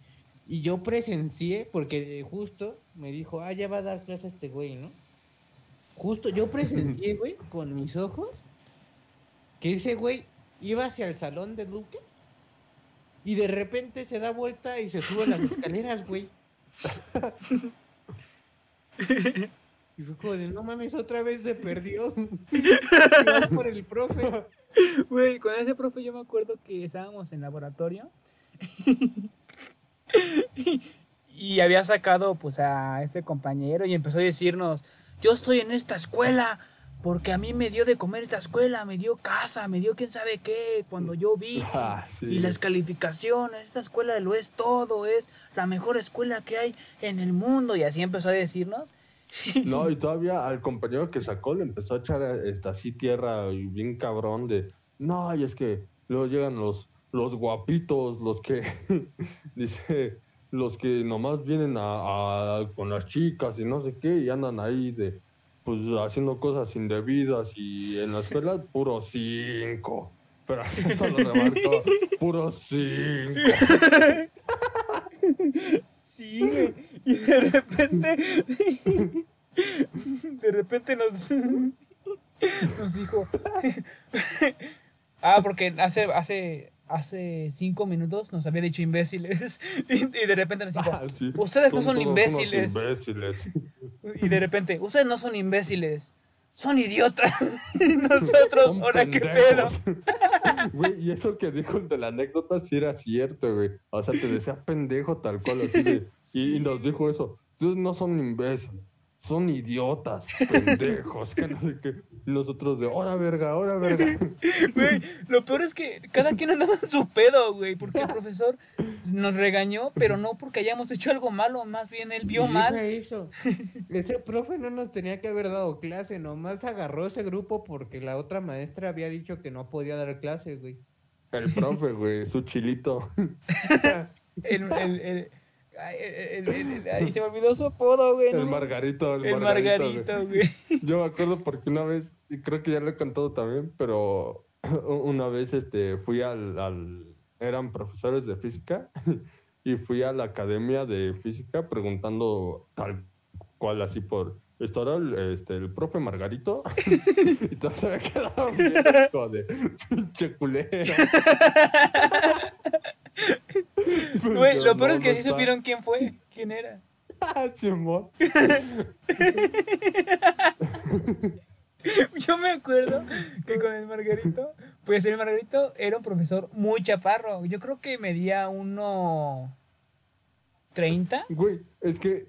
Y yo presencié, porque eh, justo me dijo, ah, ya va a dar clase este güey, ¿no? Justo yo presencié, güey, con mis ojos, que ese güey iba hacia el salón de Duque y de repente se da vuelta y se sube las escaleras, güey. Y fue como de, no mames, otra vez se perdió. Y va por el profe. Güey, con ese profe yo me acuerdo que estábamos en laboratorio y había sacado pues a este compañero y empezó a decirnos, yo estoy en esta escuela porque a mí me dio de comer esta escuela, me dio casa, me dio quién sabe qué cuando yo vine. Ah, sí. Y las calificaciones, esta escuela lo es todo, es la mejor escuela que hay en el mundo. Y así empezó a decirnos. No, y todavía al compañero que sacó le empezó a echar esta así tierra y bien cabrón de, no, y es que luego llegan los, los guapitos, los que, dice, los que nomás vienen a, a- con las chicas y no sé qué, y andan ahí de, pues haciendo cosas indebidas y en la escuela puro cinco. Pero esto lo remarcó, puro cinco. Sí, güey. Y de repente. De repente nos. Nos dijo. Ah, porque hace, hace, hace cinco minutos nos había dicho imbéciles. Y, y de repente nos dijo. Ah, sí. Ustedes no son imbéciles. Y de repente, ustedes no son imbéciles. Son idiotas. Y nosotros, ahora qué pedo. Güey, y eso que dijo el de la anécdota sí era cierto, güey. O sea, te decía pendejo tal cual. así de- y, y nos dijo eso. Ustedes no son imbéciles, son idiotas, pendejos, que no sé qué. Y nosotros de, hora verga, hora verga. Güey, lo peor es que cada quien andaba en su pedo, güey, porque el profesor nos regañó, pero no porque hayamos hecho algo malo, más bien él vio mal. eso. Ese profe no nos tenía que haber dado clase, nomás agarró ese grupo porque la otra maestra había dicho que no podía dar clase, güey. El profe, güey, su chilito. El, el, el- ay, el- el- el- ay, se me olvidó su apodo, güey. El no- Margarito, el, El Margarito. güey. Margarito, güey. Yo me acuerdo porque una vez, y creo que ya lo he contado también, pero una vez este, fui al, al- eran profesores de física y fui a la academia de física preguntando tal cual así por, ¿estará el, este, el profe Margarito? y todos se me quedaron bien de pinche culero. Güey, Yo, lo peor "No, es que sí está". supieron quién fue, quién era. Ah. Yo me acuerdo que con el Margarito, pues el Margarito era un profesor muy chaparro. Yo creo que medía uno... ¿30? Güey, es que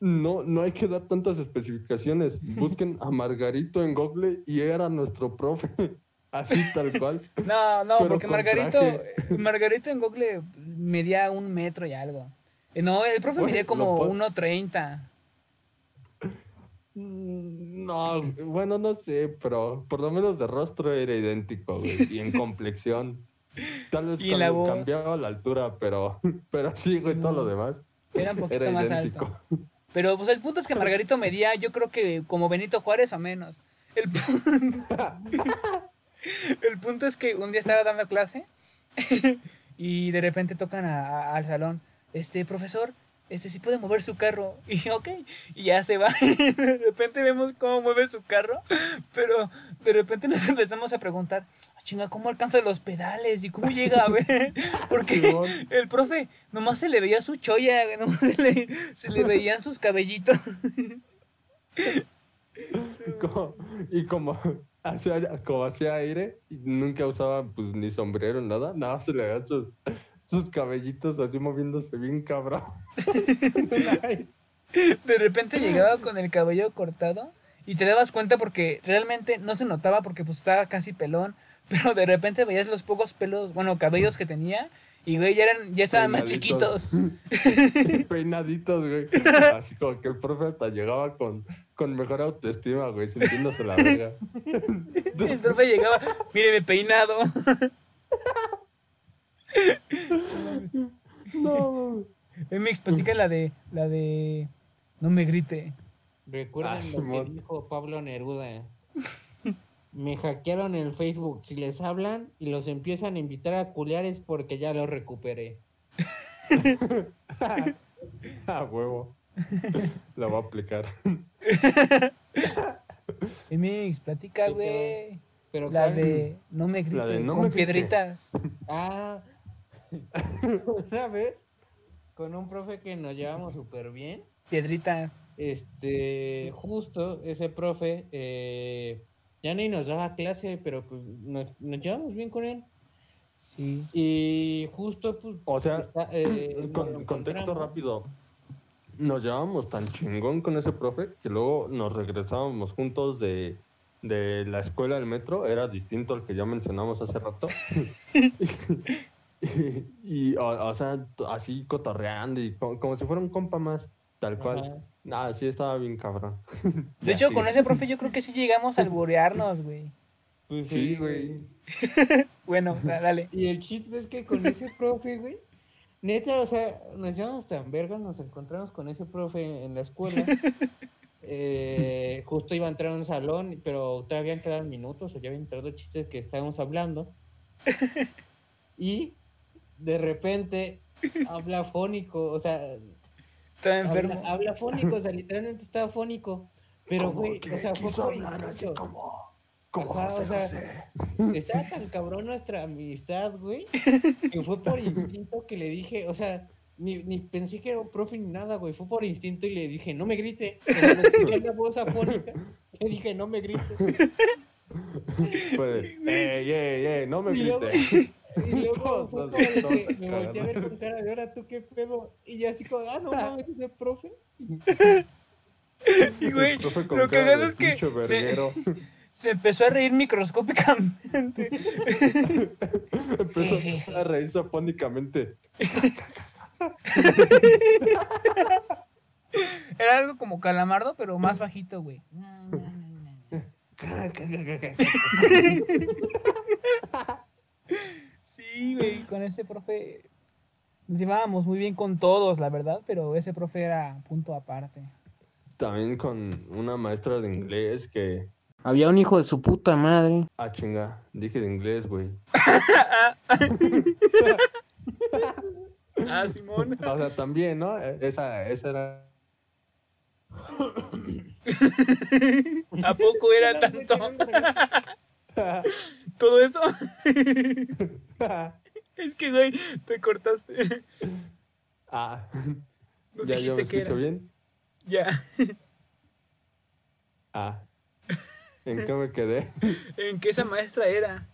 no, no hay que dar tantas especificaciones. Busquen a Margarito en Google y era nuestro profe. Así tal cual. No, no, Pero porque Margarito, traje. Margarito en Google medía un metro y algo. Eh, No, el profe Güey, medía como puedo- 1.30. Mm, No, bueno, no sé, pero por lo menos de rostro era idéntico, güey. Y en complexión. Tal vez la cambiaba la altura, pero, pero sí, güey, Sí, todo no. lo demás. Era un poquito Era más idéntico. alto. Pero pues el punto es que Margarito medía, yo creo que como Benito Juárez o menos. El, el punto es que un día estaba dando clase y de repente tocan a- a- al salón, este profesor, este sí puede mover su carro. Y ok, y ya se va. de repente vemos cómo mueve su carro, pero de repente nos empezamos a preguntar, "Ah, chinga, ¿cómo alcanza los pedales? ¿Y cómo llega a ver? Porque el profe nomás se le veía su cholla, nomás se le, se le veían sus cabellitos. Y como, y como hacía, como hacía aire, y nunca usaba pues ni sombrero, nada, nada, se le veían sus, sus cabellitos así moviéndose bien cabrón. De repente llegaba con el cabello cortado y te dabas cuenta porque realmente no se notaba porque pues estaba casi pelón, pero de repente veías los pocos pelos, bueno, cabellos que tenía y güey, ya eran ya estaban más chiquitos. Peinaditos, güey. Así como que el profe hasta llegaba con, con mejor autoestima, güey, sintiéndose la verga. El profe llegaba, mire mi peinado. No. Mix, platica la de la de no me grite. Recuerden Ah, lo que dijo Pablo Neruda. Me hackearon el Facebook. Si les hablan y los empiezan a invitar a culiar es porque ya los recuperé. A huevo. La voy a aplicar. Mix, platica, ¿Qué güey. Pero La de no me grite La de No con me piedritas. Ah, una vez con un profe que nos llevamos súper bien. Piedritas. Este, justo ese profe eh, ya ni nos daba clase, pero pues nos, nos llevamos bien con él. Sí. Y justo, pues. O sea, está, eh, Con, contexto rápido. Nos llevábamos tan chingón con ese profe que luego nos regresábamos juntos de, de la escuela del metro. Era distinto al que ya mencionamos hace rato. y, y, o, o sea, así cotorreando y co- como, si fuera un compa más, tal cual. Ajá. Nada, sí estaba bien cabrón. De hecho, con ese profe yo creo que sí llegamos a alburearnos, güey. Pues Sí, güey. Bueno, da- dale. Y el chiste es que con ese profe, güey, neta, o sea, nos llevamos tan verga, nos encontramos con ese profe en la escuela. Eh, justo iba a entrar a un salón, pero todavía quedaban minutos, o ya habían entrado chistes que estábamos hablando. Y de repente habla fónico, o sea, Estaba habla, enfermo. habla fónico, o sea, literalmente estaba fónico. Pero, güey, o sea, fue hablar así instinto. como, como Ajá, José o sea, José. Estaba tan cabrón nuestra amistad, güey, que fue por instinto que le dije, o sea, ni, ni pensé que era un profe ni nada, güey, fue por instinto y le dije, no me grite. Escuché la voz afónica, le dije, no me grite. Pues, ey, ey, ey, no me grites. Y luego fue como de que me volteé a ver con cara de ahora, ¿tú qué pedo? Y yo así como, ah, no mames, ese profe. Y güey, lo de es que se, se empezó a reír microscópicamente. Empezó a reírse afónicamente. Era algo como calamardo, pero más bajito, güey. Sí, güey, con ese profe nos llevábamos muy bien con todos, la verdad, pero ese profe era punto aparte. También con una maestra de inglés que. Había un hijo de su puta madre. Ah, chinga, dije de inglés, güey. Ah, Simón. O sea, también, ¿no? Esa, esa era. ¿A poco era tanto? Todo eso. Es que, güey, te cortaste. Ah, No ya, ya me dijiste que era. bien. Ya. Ah, ¿en qué me quedé? En que esa maestra era.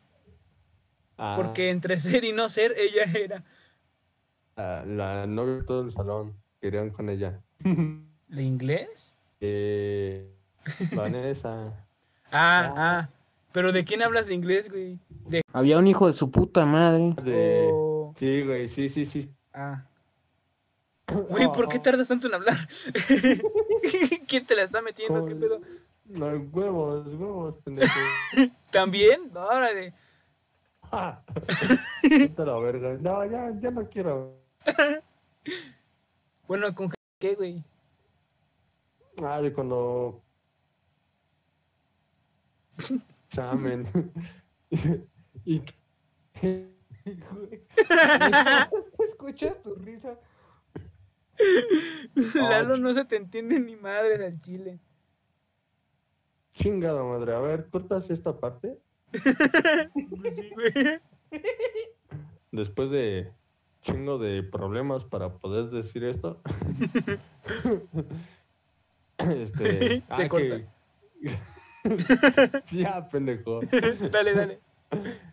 Ah, Porque entre ser y no ser, ella era. ah, la novia de todo el salón. Querían con ella. ¿La inglés? Eh, Vanessa. Ah, ah. Pero ¿de quién hablas de inglés, güey? De. Había un hijo de su puta madre. De... Oh, Sí, güey, sí, sí, sí. ah. Güey, ¿por qué tardas tanto en hablar? ¿Quién te la está metiendo? ¿Qué pedo? No, huevos, huevos, pendejo. ¿También? Órale. Ah, la verga. No, ya, ya no quiero. Bueno, ¿con qué, güey? Ah, de cuando. Chamen. y. ¿Escuchas tu risa? Lalo no se te entiende ni madre del chile. Chingada madre. A ver, ¿cortas esta parte? Pues sí, güey. Después de chingo de problemas para poder decir esto. este. Se corta. que- ya, pendejo. Dale, dale.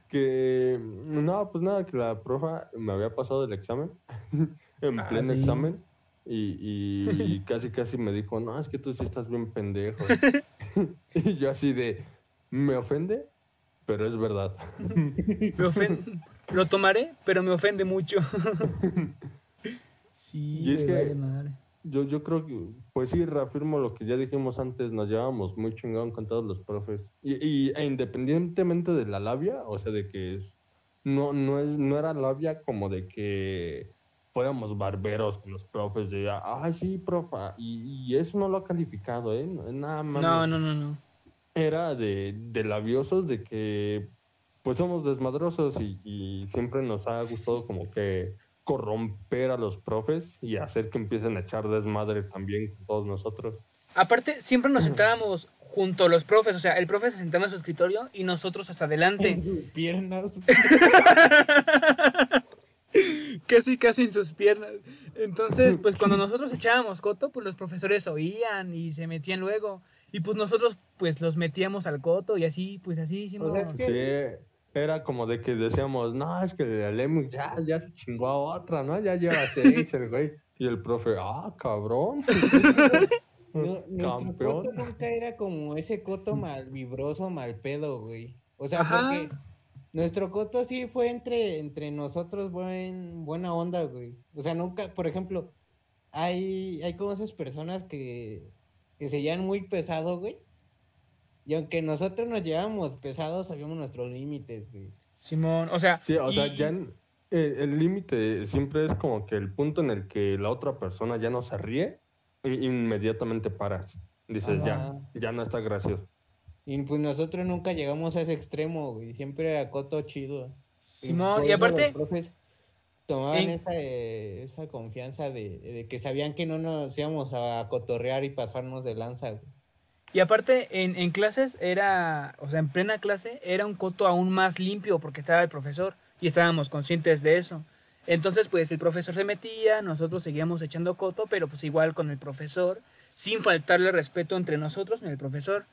Que. No, pues nada, que la profa me había pasado el examen. en Ah, pleno sí. examen. Y, y casi, casi me dijo, no, es que tú sí estás bien pendejo. y yo así de, me ofende, pero es verdad. Me ofende. Lo tomaré, pero me ofende mucho. Sí, Y es que- madre. Yo, yo creo que, pues sí, reafirmo lo que ya dijimos antes, nos llevamos muy chingón con todos los profes. Y, y- e independientemente de la labia, o sea, de que no, no, es, no era labia como de que fuéramos barberos con los profes, de, ay, sí, profa, y, y eso no lo ha calificado, ¿eh? Nada más. No, no, no, no. Era de, de labiosos, de que, pues somos desmadrosos y, y siempre nos ha gustado como que corromper a los profes y hacer que empiecen a echar desmadre también con todos nosotros. Aparte, siempre nos sentábamos junto a los profes. O sea, el profe se sentaba en su escritorio y nosotros hasta adelante. En sus piernas. casi, casi en sus piernas. Entonces, pues cuando nosotros echábamos coto, pues los profesores oían y se metían luego. Y pues nosotros, pues los metíamos al coto y así, pues así hicimos. O sea, es que- Sí, era como de que decíamos, no, es que el Lemus ya, ya se chingó a otra, ¿no? Ya lleva seis el güey. Y el profe, ah, cabrón. No, nuestro coto nunca era como ese coto mal vibroso, mal pedo, güey. O sea, Ajá. porque nuestro coto sí fue entre, entre nosotros buen, buena onda, güey. O sea, nunca, por ejemplo, hay, hay como esas personas que, que se llevan muy pesado, güey. Y aunque nosotros nos llevamos pesados, sabíamos nuestros límites, güey. Simón, o sea, Sí, o sea, ya en- el límite siempre es como que el punto en el que la otra persona ya no se ríe, i- inmediatamente paras. Dices, ya, Ajá. ya no está gracioso. Y pues nosotros nunca llegamos a ese extremo, güey. Siempre era coto chido. Simón, y aparte, los tomaban en- esa, eh, esa confianza de, de que sabían que no nos íbamos a cotorrear y pasarnos de lanza, güey. Y aparte en, en clases era, o sea, en plena clase era un coto aún más limpio porque estaba el profesor y estábamos conscientes de eso. Entonces, pues el profesor se metía, nosotros seguíamos echando coto, pero pues igual con el profesor, sin faltarle respeto entre nosotros ni el profesor.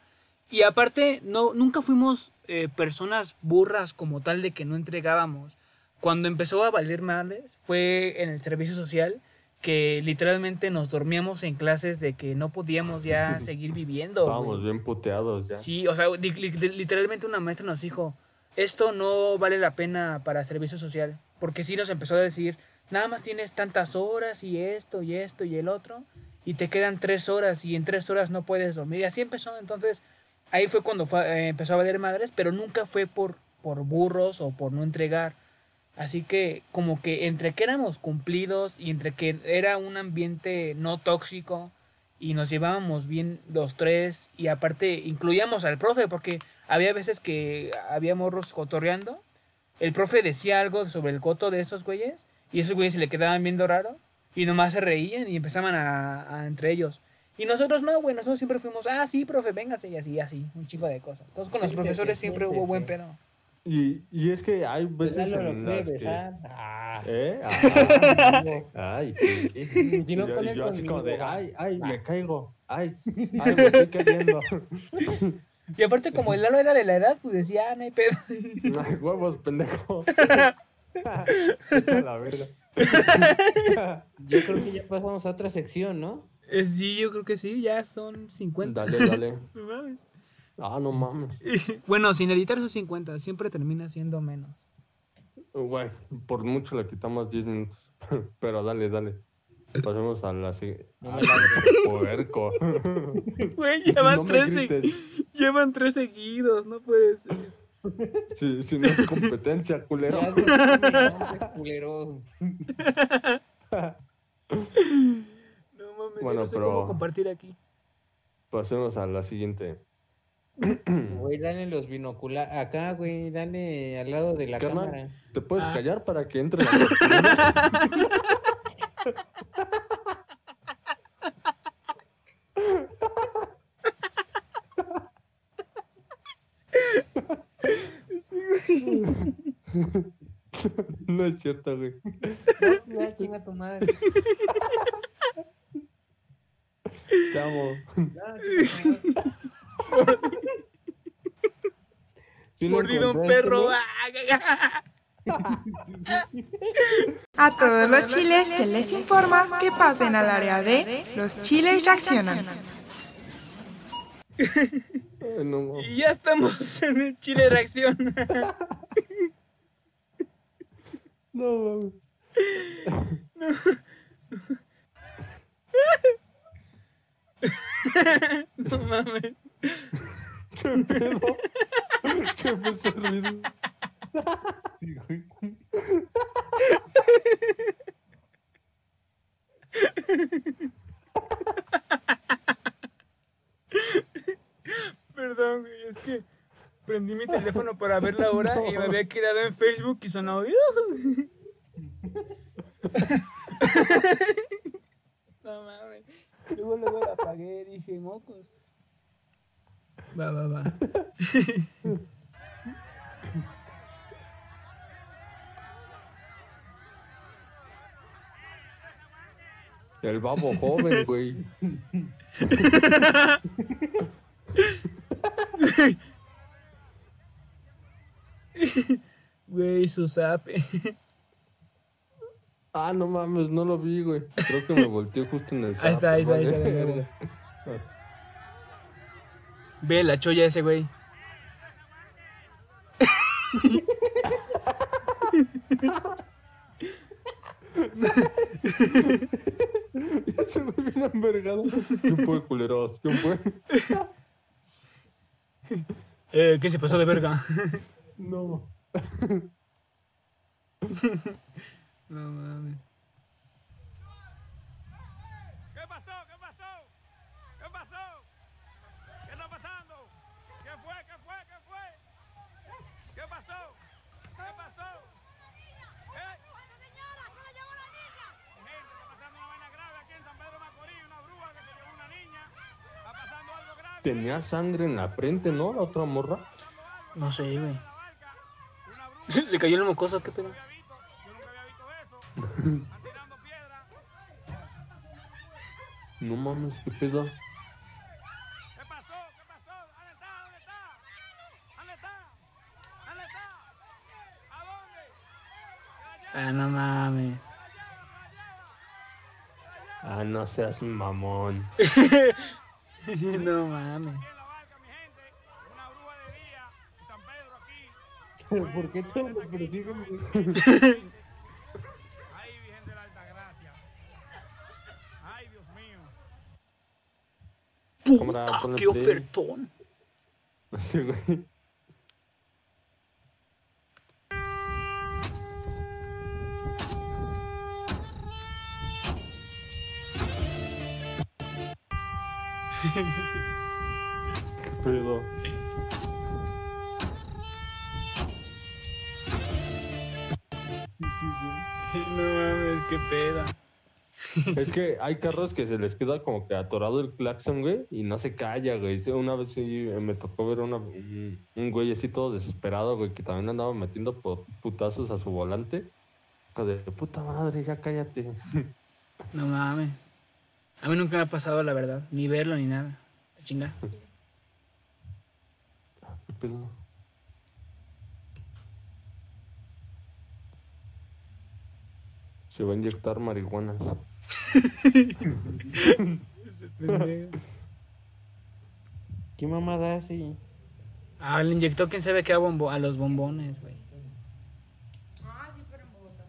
Y aparte, no, nunca fuimos eh, personas burras como tal de que no entregábamos. Cuando empezó a valer madres fue en el servicio social, que literalmente nos dormíamos en clases de que no podíamos ya seguir viviendo. Estábamos bien puteados ya. Sí, o sea, li- li- literalmente una maestra nos dijo, esto no vale la pena para servicio social, porque sí nos empezó a decir, nada más tienes tantas horas y esto y esto y el otro, y te quedan tres horas y en tres horas no puedes dormir. Y así empezó, entonces ahí fue cuando fue- eh, empezó a valer madres, pero nunca fue por, por burros o por no entregar. Así que como que entre que éramos cumplidos y entre que era un ambiente no tóxico y nos llevábamos bien los tres y aparte incluíamos al profe porque había veces que había morros cotorreando, el profe decía algo sobre el coto de esos güeyes y esos güeyes se le quedaban viendo raro y nomás se reían y empezaban a, a entre ellos. Y nosotros no, güey, nosotros siempre fuimos, ah, sí, profe, véngase y así, así, un chingo de cosas. Entonces con los profesores siempre hubo buen pedo. Y, y es que hay veces Besarlo lo en puede las que... besar. Ah. ¿Eh? Ah, ay, sí. Si no yo, yo así como de, ay, ay, me caigo. Ay, ay, me estoy cayendo. Y aparte como el Lalo era de la edad, pues decía, ah, no hay pedo. Ay, huevos, pendejo. La verga. Yo creo que ya pasamos a otra sección, ¿no? Eh, Sí, yo creo que sí, ya son 50. Dale, dale. No mames. Ah, no mames. Bueno, sin editar sus 50, siempre termina siendo menos. Güey, por mucho le quitamos 10 minutos. Pero dale, dale. Pasemos a la siguiente. No me ladres. Puerco. Güey, llevan, No tres, se- grites. llevan tres seguidos, no puede ser. Si, si no es competencia, culero. Ya culero. No mames, Bueno, no sé pero- cómo compartir aquí. Pasemos a la siguiente. Güey, dale los binoculares. Acá, güey, dale al lado de la cámara. ¿te puedes Ah. callar para que entre la? No es cierto, güey. Ya, chinga tu madre. Te amo. Sí Mordido un perro. ¿no? A todos los chiles se les informa que pasen al área de los chiles reaccionan. No. Y ya estamos en el Chile Reacción. no mames. No mames. ¿Qué pedo? ¿Qué ese ruido? Perdón, güey, es que prendí mi teléfono para ver la hora y me había quedado en Facebook y sonó. No mames. Luego, luego la apagué, dije, mocos. Va, va, va. El babo joven, güey. Güey, su zape. Ah, no mames, no lo vi, güey. Creo que me volteé justo en el Ahí está, ahí está, ahí está, zape, de vale. nuevo. Ve la cholla ese güey. Se me vino envergado. ¿Quién fue, culeros? ¿Quién fue? Eh, ¿qué se pasó de verga? No. No mames. ¿Qué pasó? ¿Qué pasó? ¿Qué pasó? ¿Qué está pasando? ¿Qué fue? ¿Qué fue? ¿Qué fue? ¿Qué pasó? ¿Qué pasó? ¿Eh? ¡Esa señora se la llevó la niña! Gente, está pasando una vaina grave aquí en San Pedro de Macorís, una bruja que se llevó una niña. Está pasando algo grave. Tenía sangre en la frente, ¿no? La otra morra. No sé, güey. Se cayó el mocoso, qué pedo. No mames, qué pedo. ¿Qué pasó? ¿Qué pasó? ¿Dónde está? ¿Dónde está? ¿Dónde está? ¿Dónde está? ¿A dónde? Ah, no mames. Ah, no seas mamón. no mames. Aquí en la barca, mi gente, una grúa de día, San Pedro aquí. ¿Por qué todos lo persiguen? Ay, Virgen de la Alta Gracia. Ay, Dios mío. Puta, qué ofertón. Sí, güey. ¿Qué pedo? No mames, qué peda. Es que hay carros que se les queda como que atorado el claxon, güey, y no se calla, güey. Una vez me tocó ver una- un, un güey así todo desesperado, güey, que también andaba metiendo pu- putazos a su volante. De puta madre, ya cállate. No mames. A mí nunca me ha pasado, la verdad. Ni verlo ni nada. La chinga. Se va a inyectar marihuanas. ¿Qué mamada hace? Ah, le inyectó quién sabe qué a, bombo- a los bombones, güey. Ah, sí, pero en Bogotá.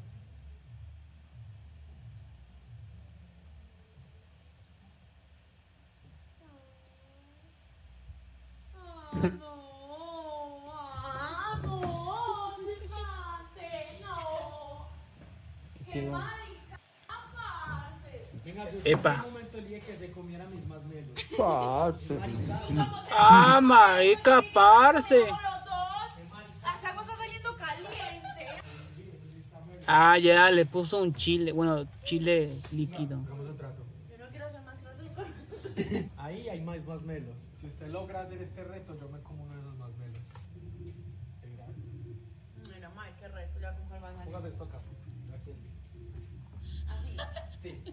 Ah, no, ah, no, fíjate, no. Qué marica. Epa. Parce. Ah, marica, parce. Los dos, esa cosa está yendo caliente. Ah, ya, le puso un chile. Bueno, chile líquido. Yo no quiero ser más roto con Ahí hay más masmelos. Si usted logra hacer este reto, yo me como uno de esos masmelos. ¿Se verá? Mira, Mike, qué reto, ya con cuál va a salir. Póngase esto acá. Aquí es. Así. Sí.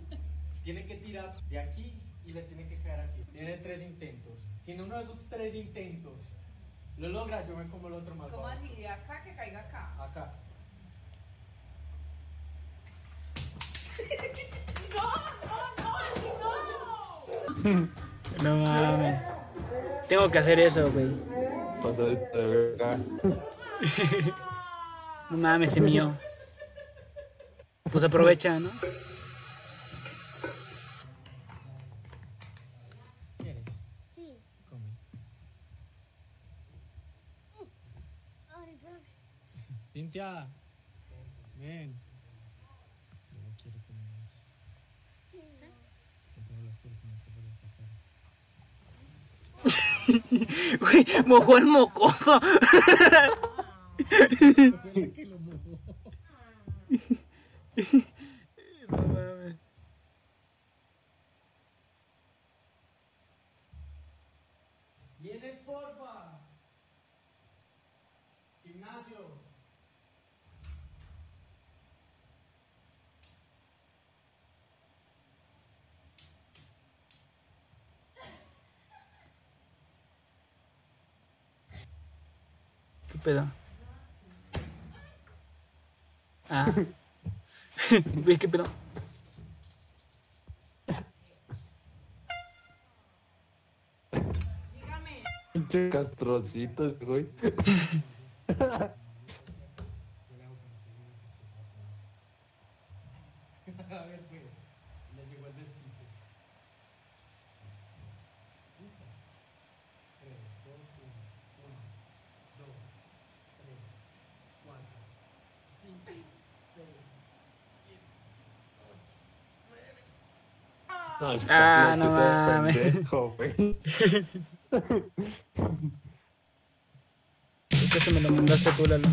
Tiene que tirar de aquí y les tiene que quedar aquí. Tiene tres intentos. Si en uno de esos tres intentos lo logra, yo me como el otro más ¿Cómo bajo. así? De acá que caiga acá. Acá. No mames. Tengo que hacer eso, güey. No mames, es mío. Pues aprovecha, ¿no? Sí. Cintia. Güey, mojó el mocoso. No mames. Pedo? Ah. Güey, ¿qué pedo? Dígame. Pinche castrocitos, güey. Ay, Ah, no mames. pendejo, güey. Creo que se me lo mandaste tú, Lalo.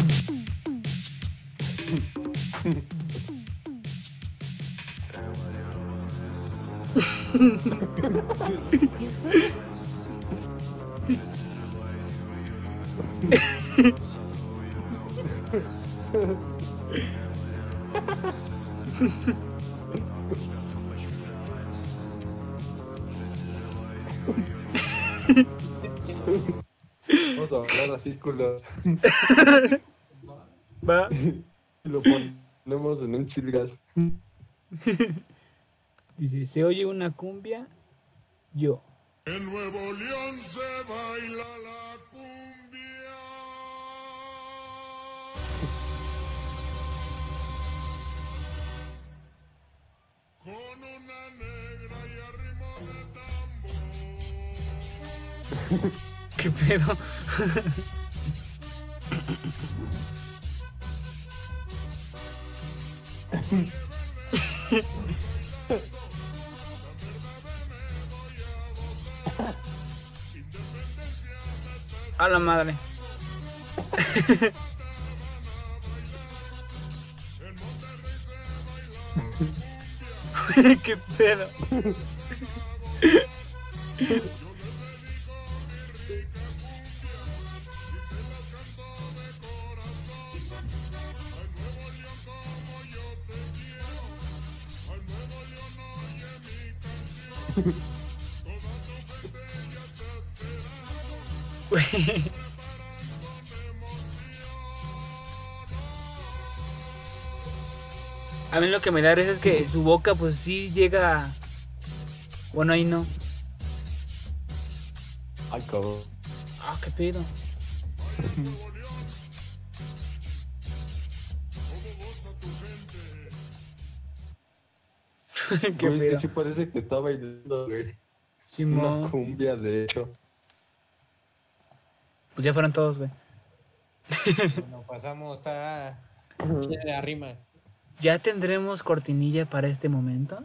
Vamos a hablar así, culo. Va. Y lo ponemos en un chilgas. Dice, se oye una cumbia, yo. En Nuevo León se baila la cumbia. Con ¿Qué pedo? A la madre. ¿Qué pedo? A mí lo que me da risa es que su boca pues sí llega... Bueno, ahí no. Ay, cabrón. Ah, qué pedo. qué pedo. sí parece que está bailando, güey. Simón. Una cumbia, de hecho. Pues ya fueron todos, güey. Bueno, pasamos a. ¿Quién la rima? ¿Ya tendremos cortinilla para este momento?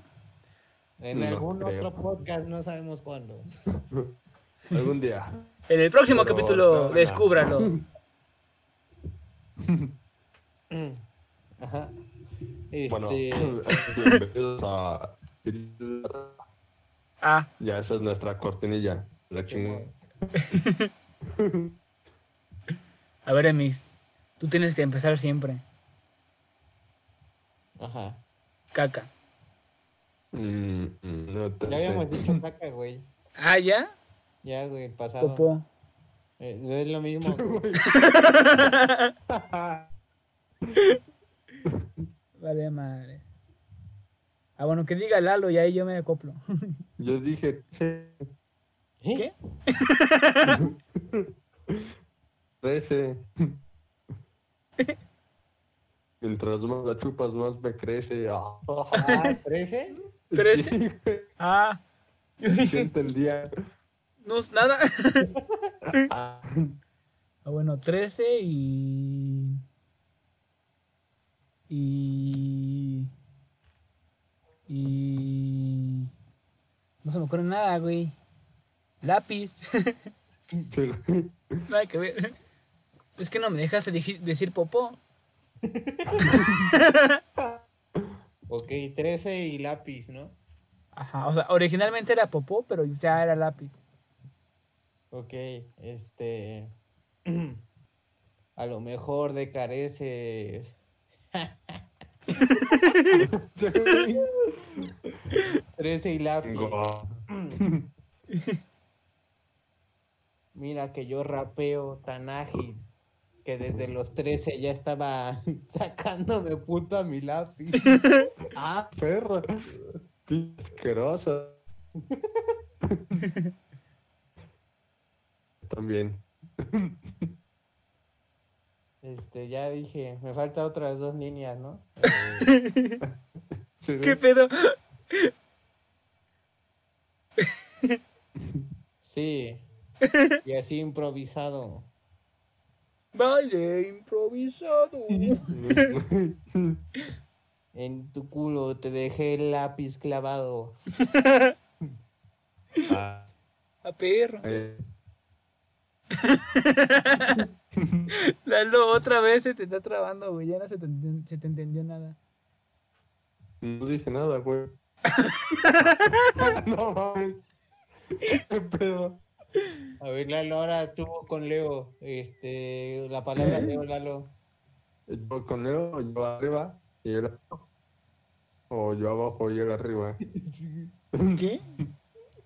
En No algún creo. otro podcast, no sabemos cuándo. Algún día. En el próximo Pero capítulo, no, descúbralo. Ajá. Bueno, Este, bienvenidos a... Ah, Ya, esa es nuestra cortinilla. La chingada. a ver, Emix. Tú tienes que empezar siempre. Ajá. Caca. Mm, mm, no te Ya habíamos dicho caca, güey. Ah, ¿ya? Ya, güey, pasado. Popó. Eh, es lo mismo. güey. Vale, madre. Ah, bueno, que diga Lalo y ahí yo me acoplo. Yo dije... che, ¿Qué? 13. Mientras más la chupas, más me crece. Ah, Ah, ¿13? ¿Trece? Sí, güey, Ah, yo sí dije, entendía. no es nada. Ah, Ah, bueno, 13 y. Y. Y. No se me ocurre nada, güey. Lápiz. nada que ver. Es que no me dejas de- decir popó. Ok, 13 y lápiz, ¿no? Ajá, o sea, originalmente era popó, pero ya era lápiz. Ok, este. A lo mejor de careces. 13 y lápiz. Mira que yo rapeo tan ágil que desde los 13 ya estaba sacándome puto a mi lápiz. Ah, perro. Pinche asquerosa. También. Este, ya dije, me faltan otras dos líneas, ¿no? ¿Qué pedo? Sí. Y así improvisado. Baile improvisado. En tu culo te dejé el lápiz clavado. Ah, A perro. eh, Lalo, otra vez se te está trabando, güey. Ya no se te, se te entendió nada. no dije nada, güey. no mames. ¿Qué pedo? A ver, Lalo, ahora tú con Leo. Este, la palabra Leo, Lalo. Yo con Leo, yo arriba y él abajo. O yo abajo y él arriba. ¿Qué?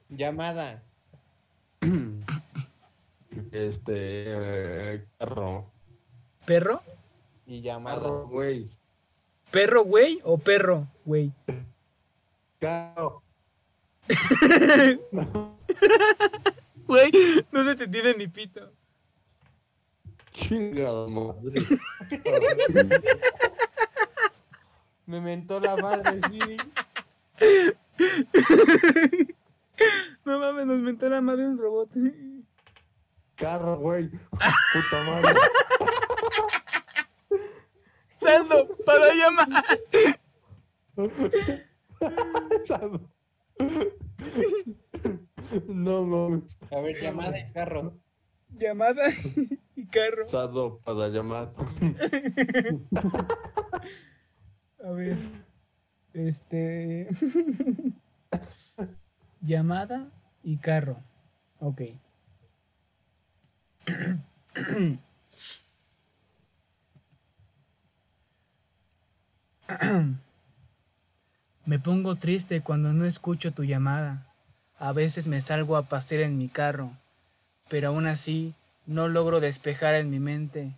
Llamada. Este, eh, carro. ¿Perro? Y llamada. Carro, güey. ¿Perro, güey? ¿O perro, güey? Carro. Güey, no se te entiende ni pito. Chingada madre. Me mentó la madre, sí. No mames, nos mentó la madre un robot. Carro, güey. Puta madre. Sando, para llamar. Sado. No mames. A ver, llamada de carro. Llamada y carro. Sado para llamar. A ver. Este. Llamada y carro. Ok. Me pongo triste cuando no escucho tu llamada. A veces me salgo a pasear en mi carro, pero aún así no logro despejar en mi mente.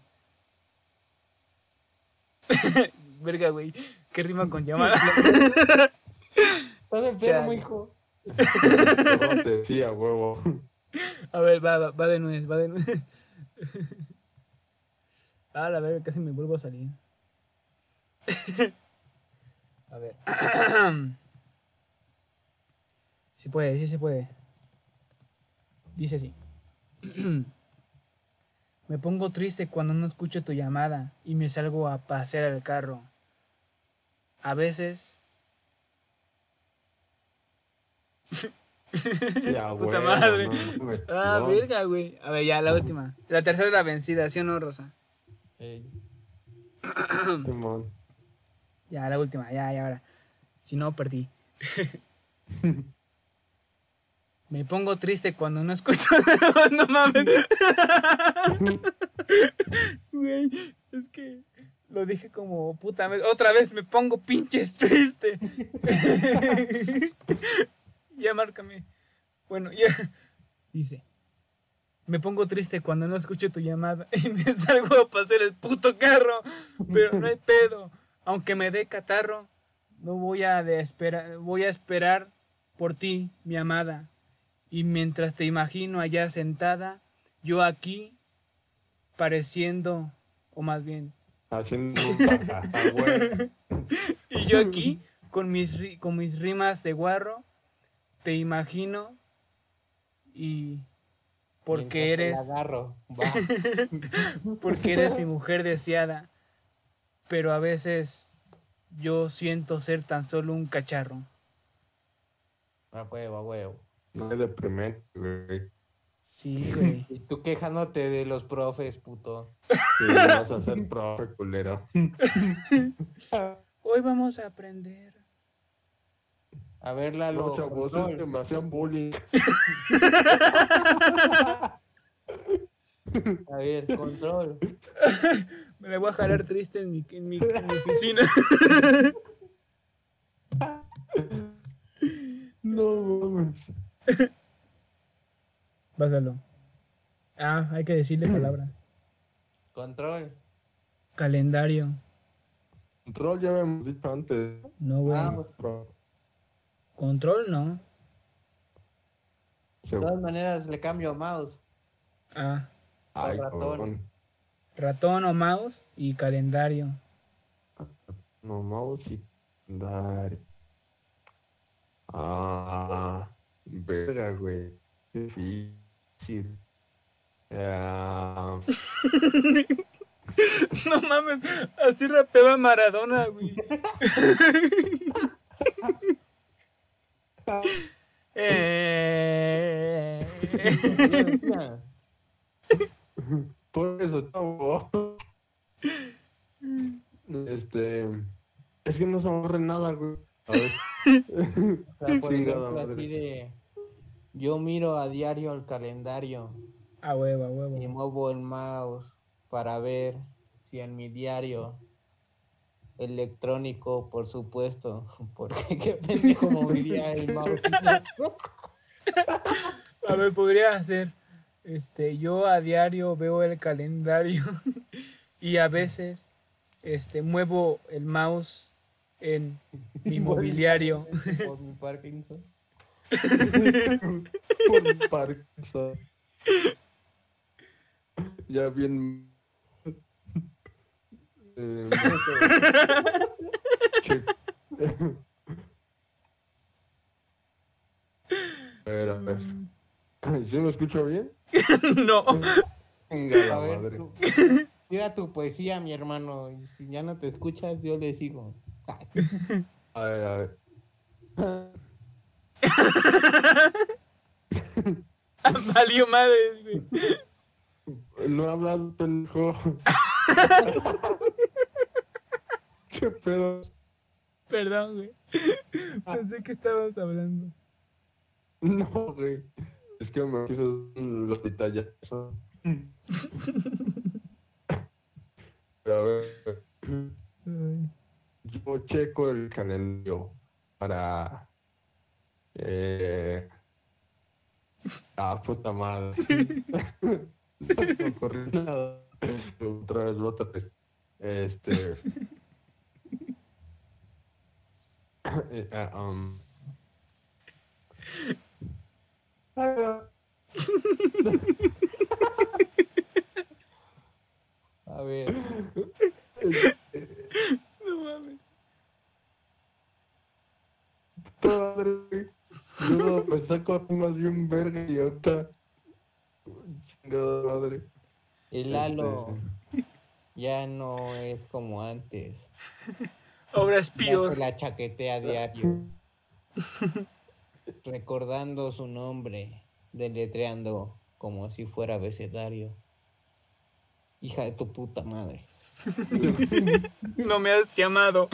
Verga, güey. ¿Qué rima con llamada? Estás enfermo, hijo. No te decía, huevo. A ver, va, va, va de nuez, va de nuez. Ah, la verga, casi me vuelvo a salir. A ver. Sí puede, sí se puede. Dice así. Me pongo triste cuando no escucho tu llamada y me salgo a pasear al carro. A veces Ya, Puta huevo, madre. no Ah, no. verga, güey. A ver, ya, la última. La tercera es la vencida, ¿sí o no, Rosa? Ey. Ya, la última, ya, ya, ahora. Si no, perdí. Me pongo triste cuando no escucho. no mames. Güey, es que lo dije como puta vez. Otra vez me pongo pinches triste. Ya, márcame. Bueno, ya. Dice. Me pongo triste cuando no escucho tu llamada y me salgo a pasar el puto carro. Pero no hay pedo. Aunque me dé catarro, no voy a, de espera- voy a esperar por ti, mi amada. Y mientras te imagino allá sentada, yo aquí pareciendo, o más bien, Haciendo un y yo aquí con mis, con mis rimas de guarro, te imagino y porque eres... agarro. Va. porque eres mi mujer deseada, pero a veces yo siento ser tan solo un cacharro. A huevo, a huevo. No es deprimente, güey. Sí, güey. Y tú quejándote de los profes, puto. Sí, vas a ser profe culero. Hoy vamos a aprender. A ver, Lalo. No, chavos, que me hacían bullying. A ver, control. Me la voy a jalar triste en mi, en mi, en mi oficina. No mames. Pásalo. Ah, hay que decirle palabras. Control. Calendario. Control ya habíamos dicho antes. No, güey. Ah, Control, no. De todas maneras, le cambio a mouse. Ah, Ay, ratón. cabrón. ratón o mouse y calendario. No, mouse y calendario. Ah, verga, güey. Qué difícil. Ah, No mames, así rapeaba Maradona, güey. eh... por eso, chavo. Este. Es que no se aburre nada, güey. A ver. O sea, por ejemplo, así de. Yo miro a diario el calendario A huevo, a y muevo el mouse para ver si en mi diario electrónico, por supuesto, porque qué pendejo movería el mouse. A ver, podría ser. Este, yo a diario veo el calendario y a veces este, muevo el mouse en mi mobiliario. Por mi Parkinson. Por Parkinson. Ya bien. Eh, A ver, a ver. ¿Sí me escucho bien? no. Venga, la madre. tú- tira tu poesía, mi hermano. Y si ya no te escuchas, yo le sigo. A ver, a ver. Valió madre, güey. No he hablado, pendejo. ¿Qué pedo? Perdón, güey. Pensé que estabas hablando. No, güey. Es que me quiso los detalles. Pero a ver, yo checo el calendario para. Eh, ah, puta madre. no ocurrió nada. Otra vez, otra vez. Este. Eh, ah, um. Ah, A ver, No mames. Madre, güey. Yo me saco más de un verga y otra. Chingada madre. El Lalo ya no es como antes. Obra es Ya peor. se la chaquetea a diario. Recordando su nombre, deletreando como si fuera abecedario. Hija de tu puta madre. No me has llamado.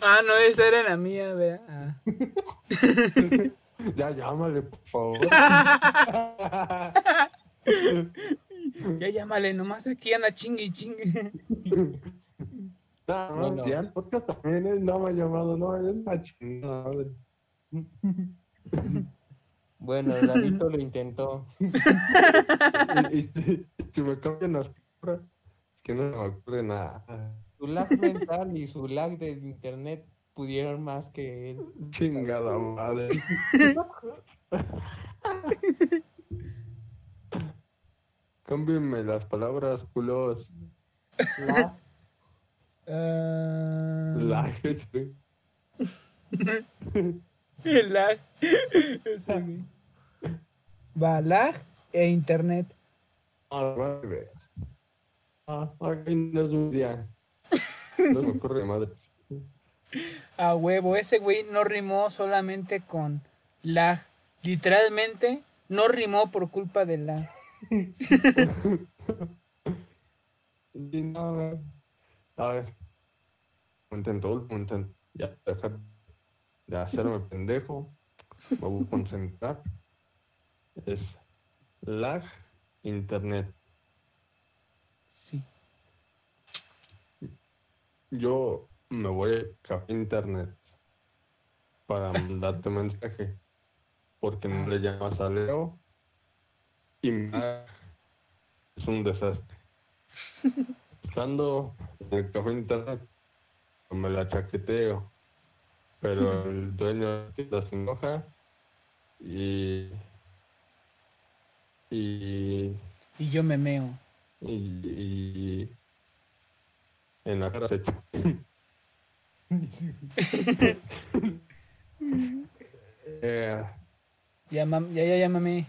Ah, no, esa era la mía, vea. Ah. Ya llámale, por favor. Ya llámale, nomás aquí anda chingue y chingue. No, no, Bueno. ya el podcast también es, no me ha llamado, no, es una chingada madre. Bueno, Lalito lo intentó. Y, y si, si me cambian las es que no me ocurre nada. Su lag mental y su lag de internet pudieron más que él. Chingada madre. Cámbienme las palabras, culos. La- Ah, La gente. El lag. Güey. Va, lag e internet. Ah. Ah, aquí no es un día. No me ocurre madre. A huevo, ese güey no rimó solamente con lag. Literalmente no rimó por culpa del lag. Y no, a ver. Un intento, intento. Ya, dejar de hacerme pendejo. Me voy a concentrar. Es lag internet. Sí. Yo me voy a café internet para mandarte mensaje. Porque no le llamas a Leo. Y es un desastre. Estando en el café internet, me la chaqueteo. Pero el dueño de la tienda se enoja y. Y. Y yo me meo. y, y en la cara se echa. Eh, Ya, mam- ya, ya, ya, eh,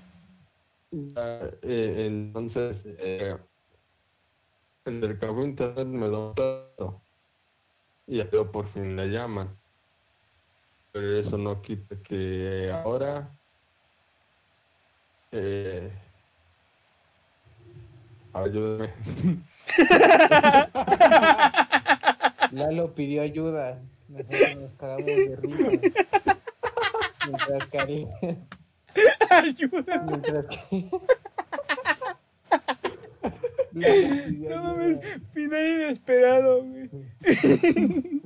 entonces, eh, el del cabo internet me da un trato. Y Leo por fin le llaman. Pero eso no quita que ahora. Eh, ayúdame. Lalo pidió ayuda. Nosotros nos cagamos de risa. Mientras que Ayuda. Mientras que. No mames, final inesperado, güey.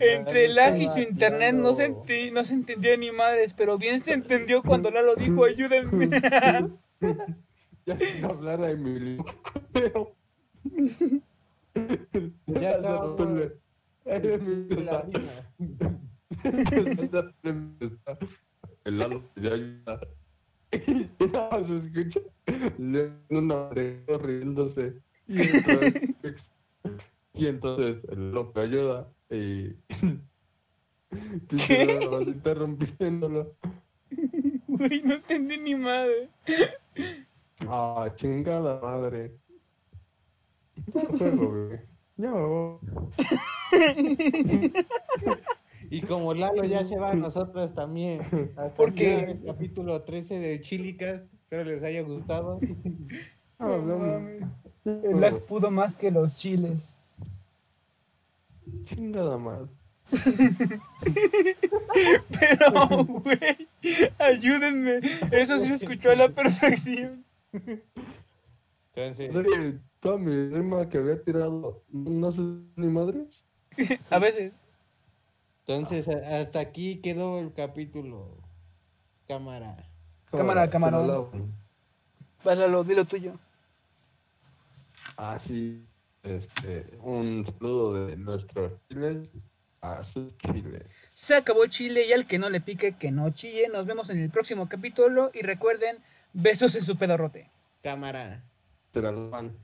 Entre el lag y su internet no se, enti- no se entendía ni madres, pero bien se entendió cuando Lalo dijo ayúdenme. Ya sin hablar a Emilio. Ya La misma. El Lalo ya ayuda. Y nada más se escucha le- una oreja riéndose. Y entonces, y entonces el loco ayuda y. ¿Qué? Interrumpiéndolo. Güey, no entendí ni madre. Ah, chingada madre. Ya juego, güey. Ya me voy. Y como Lalo ya se va, nosotros también. Hasta ¿Por aquí qué? El capítulo 13 de Chilicast. Espero les haya gustado. Ah, no, El lag pudo más que los chiles. Chingada madre. Pero, güey, ayúdenme. Eso sí se escuchó a la perfección. Entonces, Oye, toda mi rima que había tirado, no sé ni madres. A veces. Entonces hasta aquí quedó el capítulo. Cámara. Cámara, camarón. Pásalo, dilo tuyo. Ah, sí. Este, un saludo de nuestros chiles a sus chiles. Se acabó Chile y al que no le pique, que no chille. Nos vemos en el próximo capítulo y recuerden, besos en su pedorrote. Cámara. Te la van.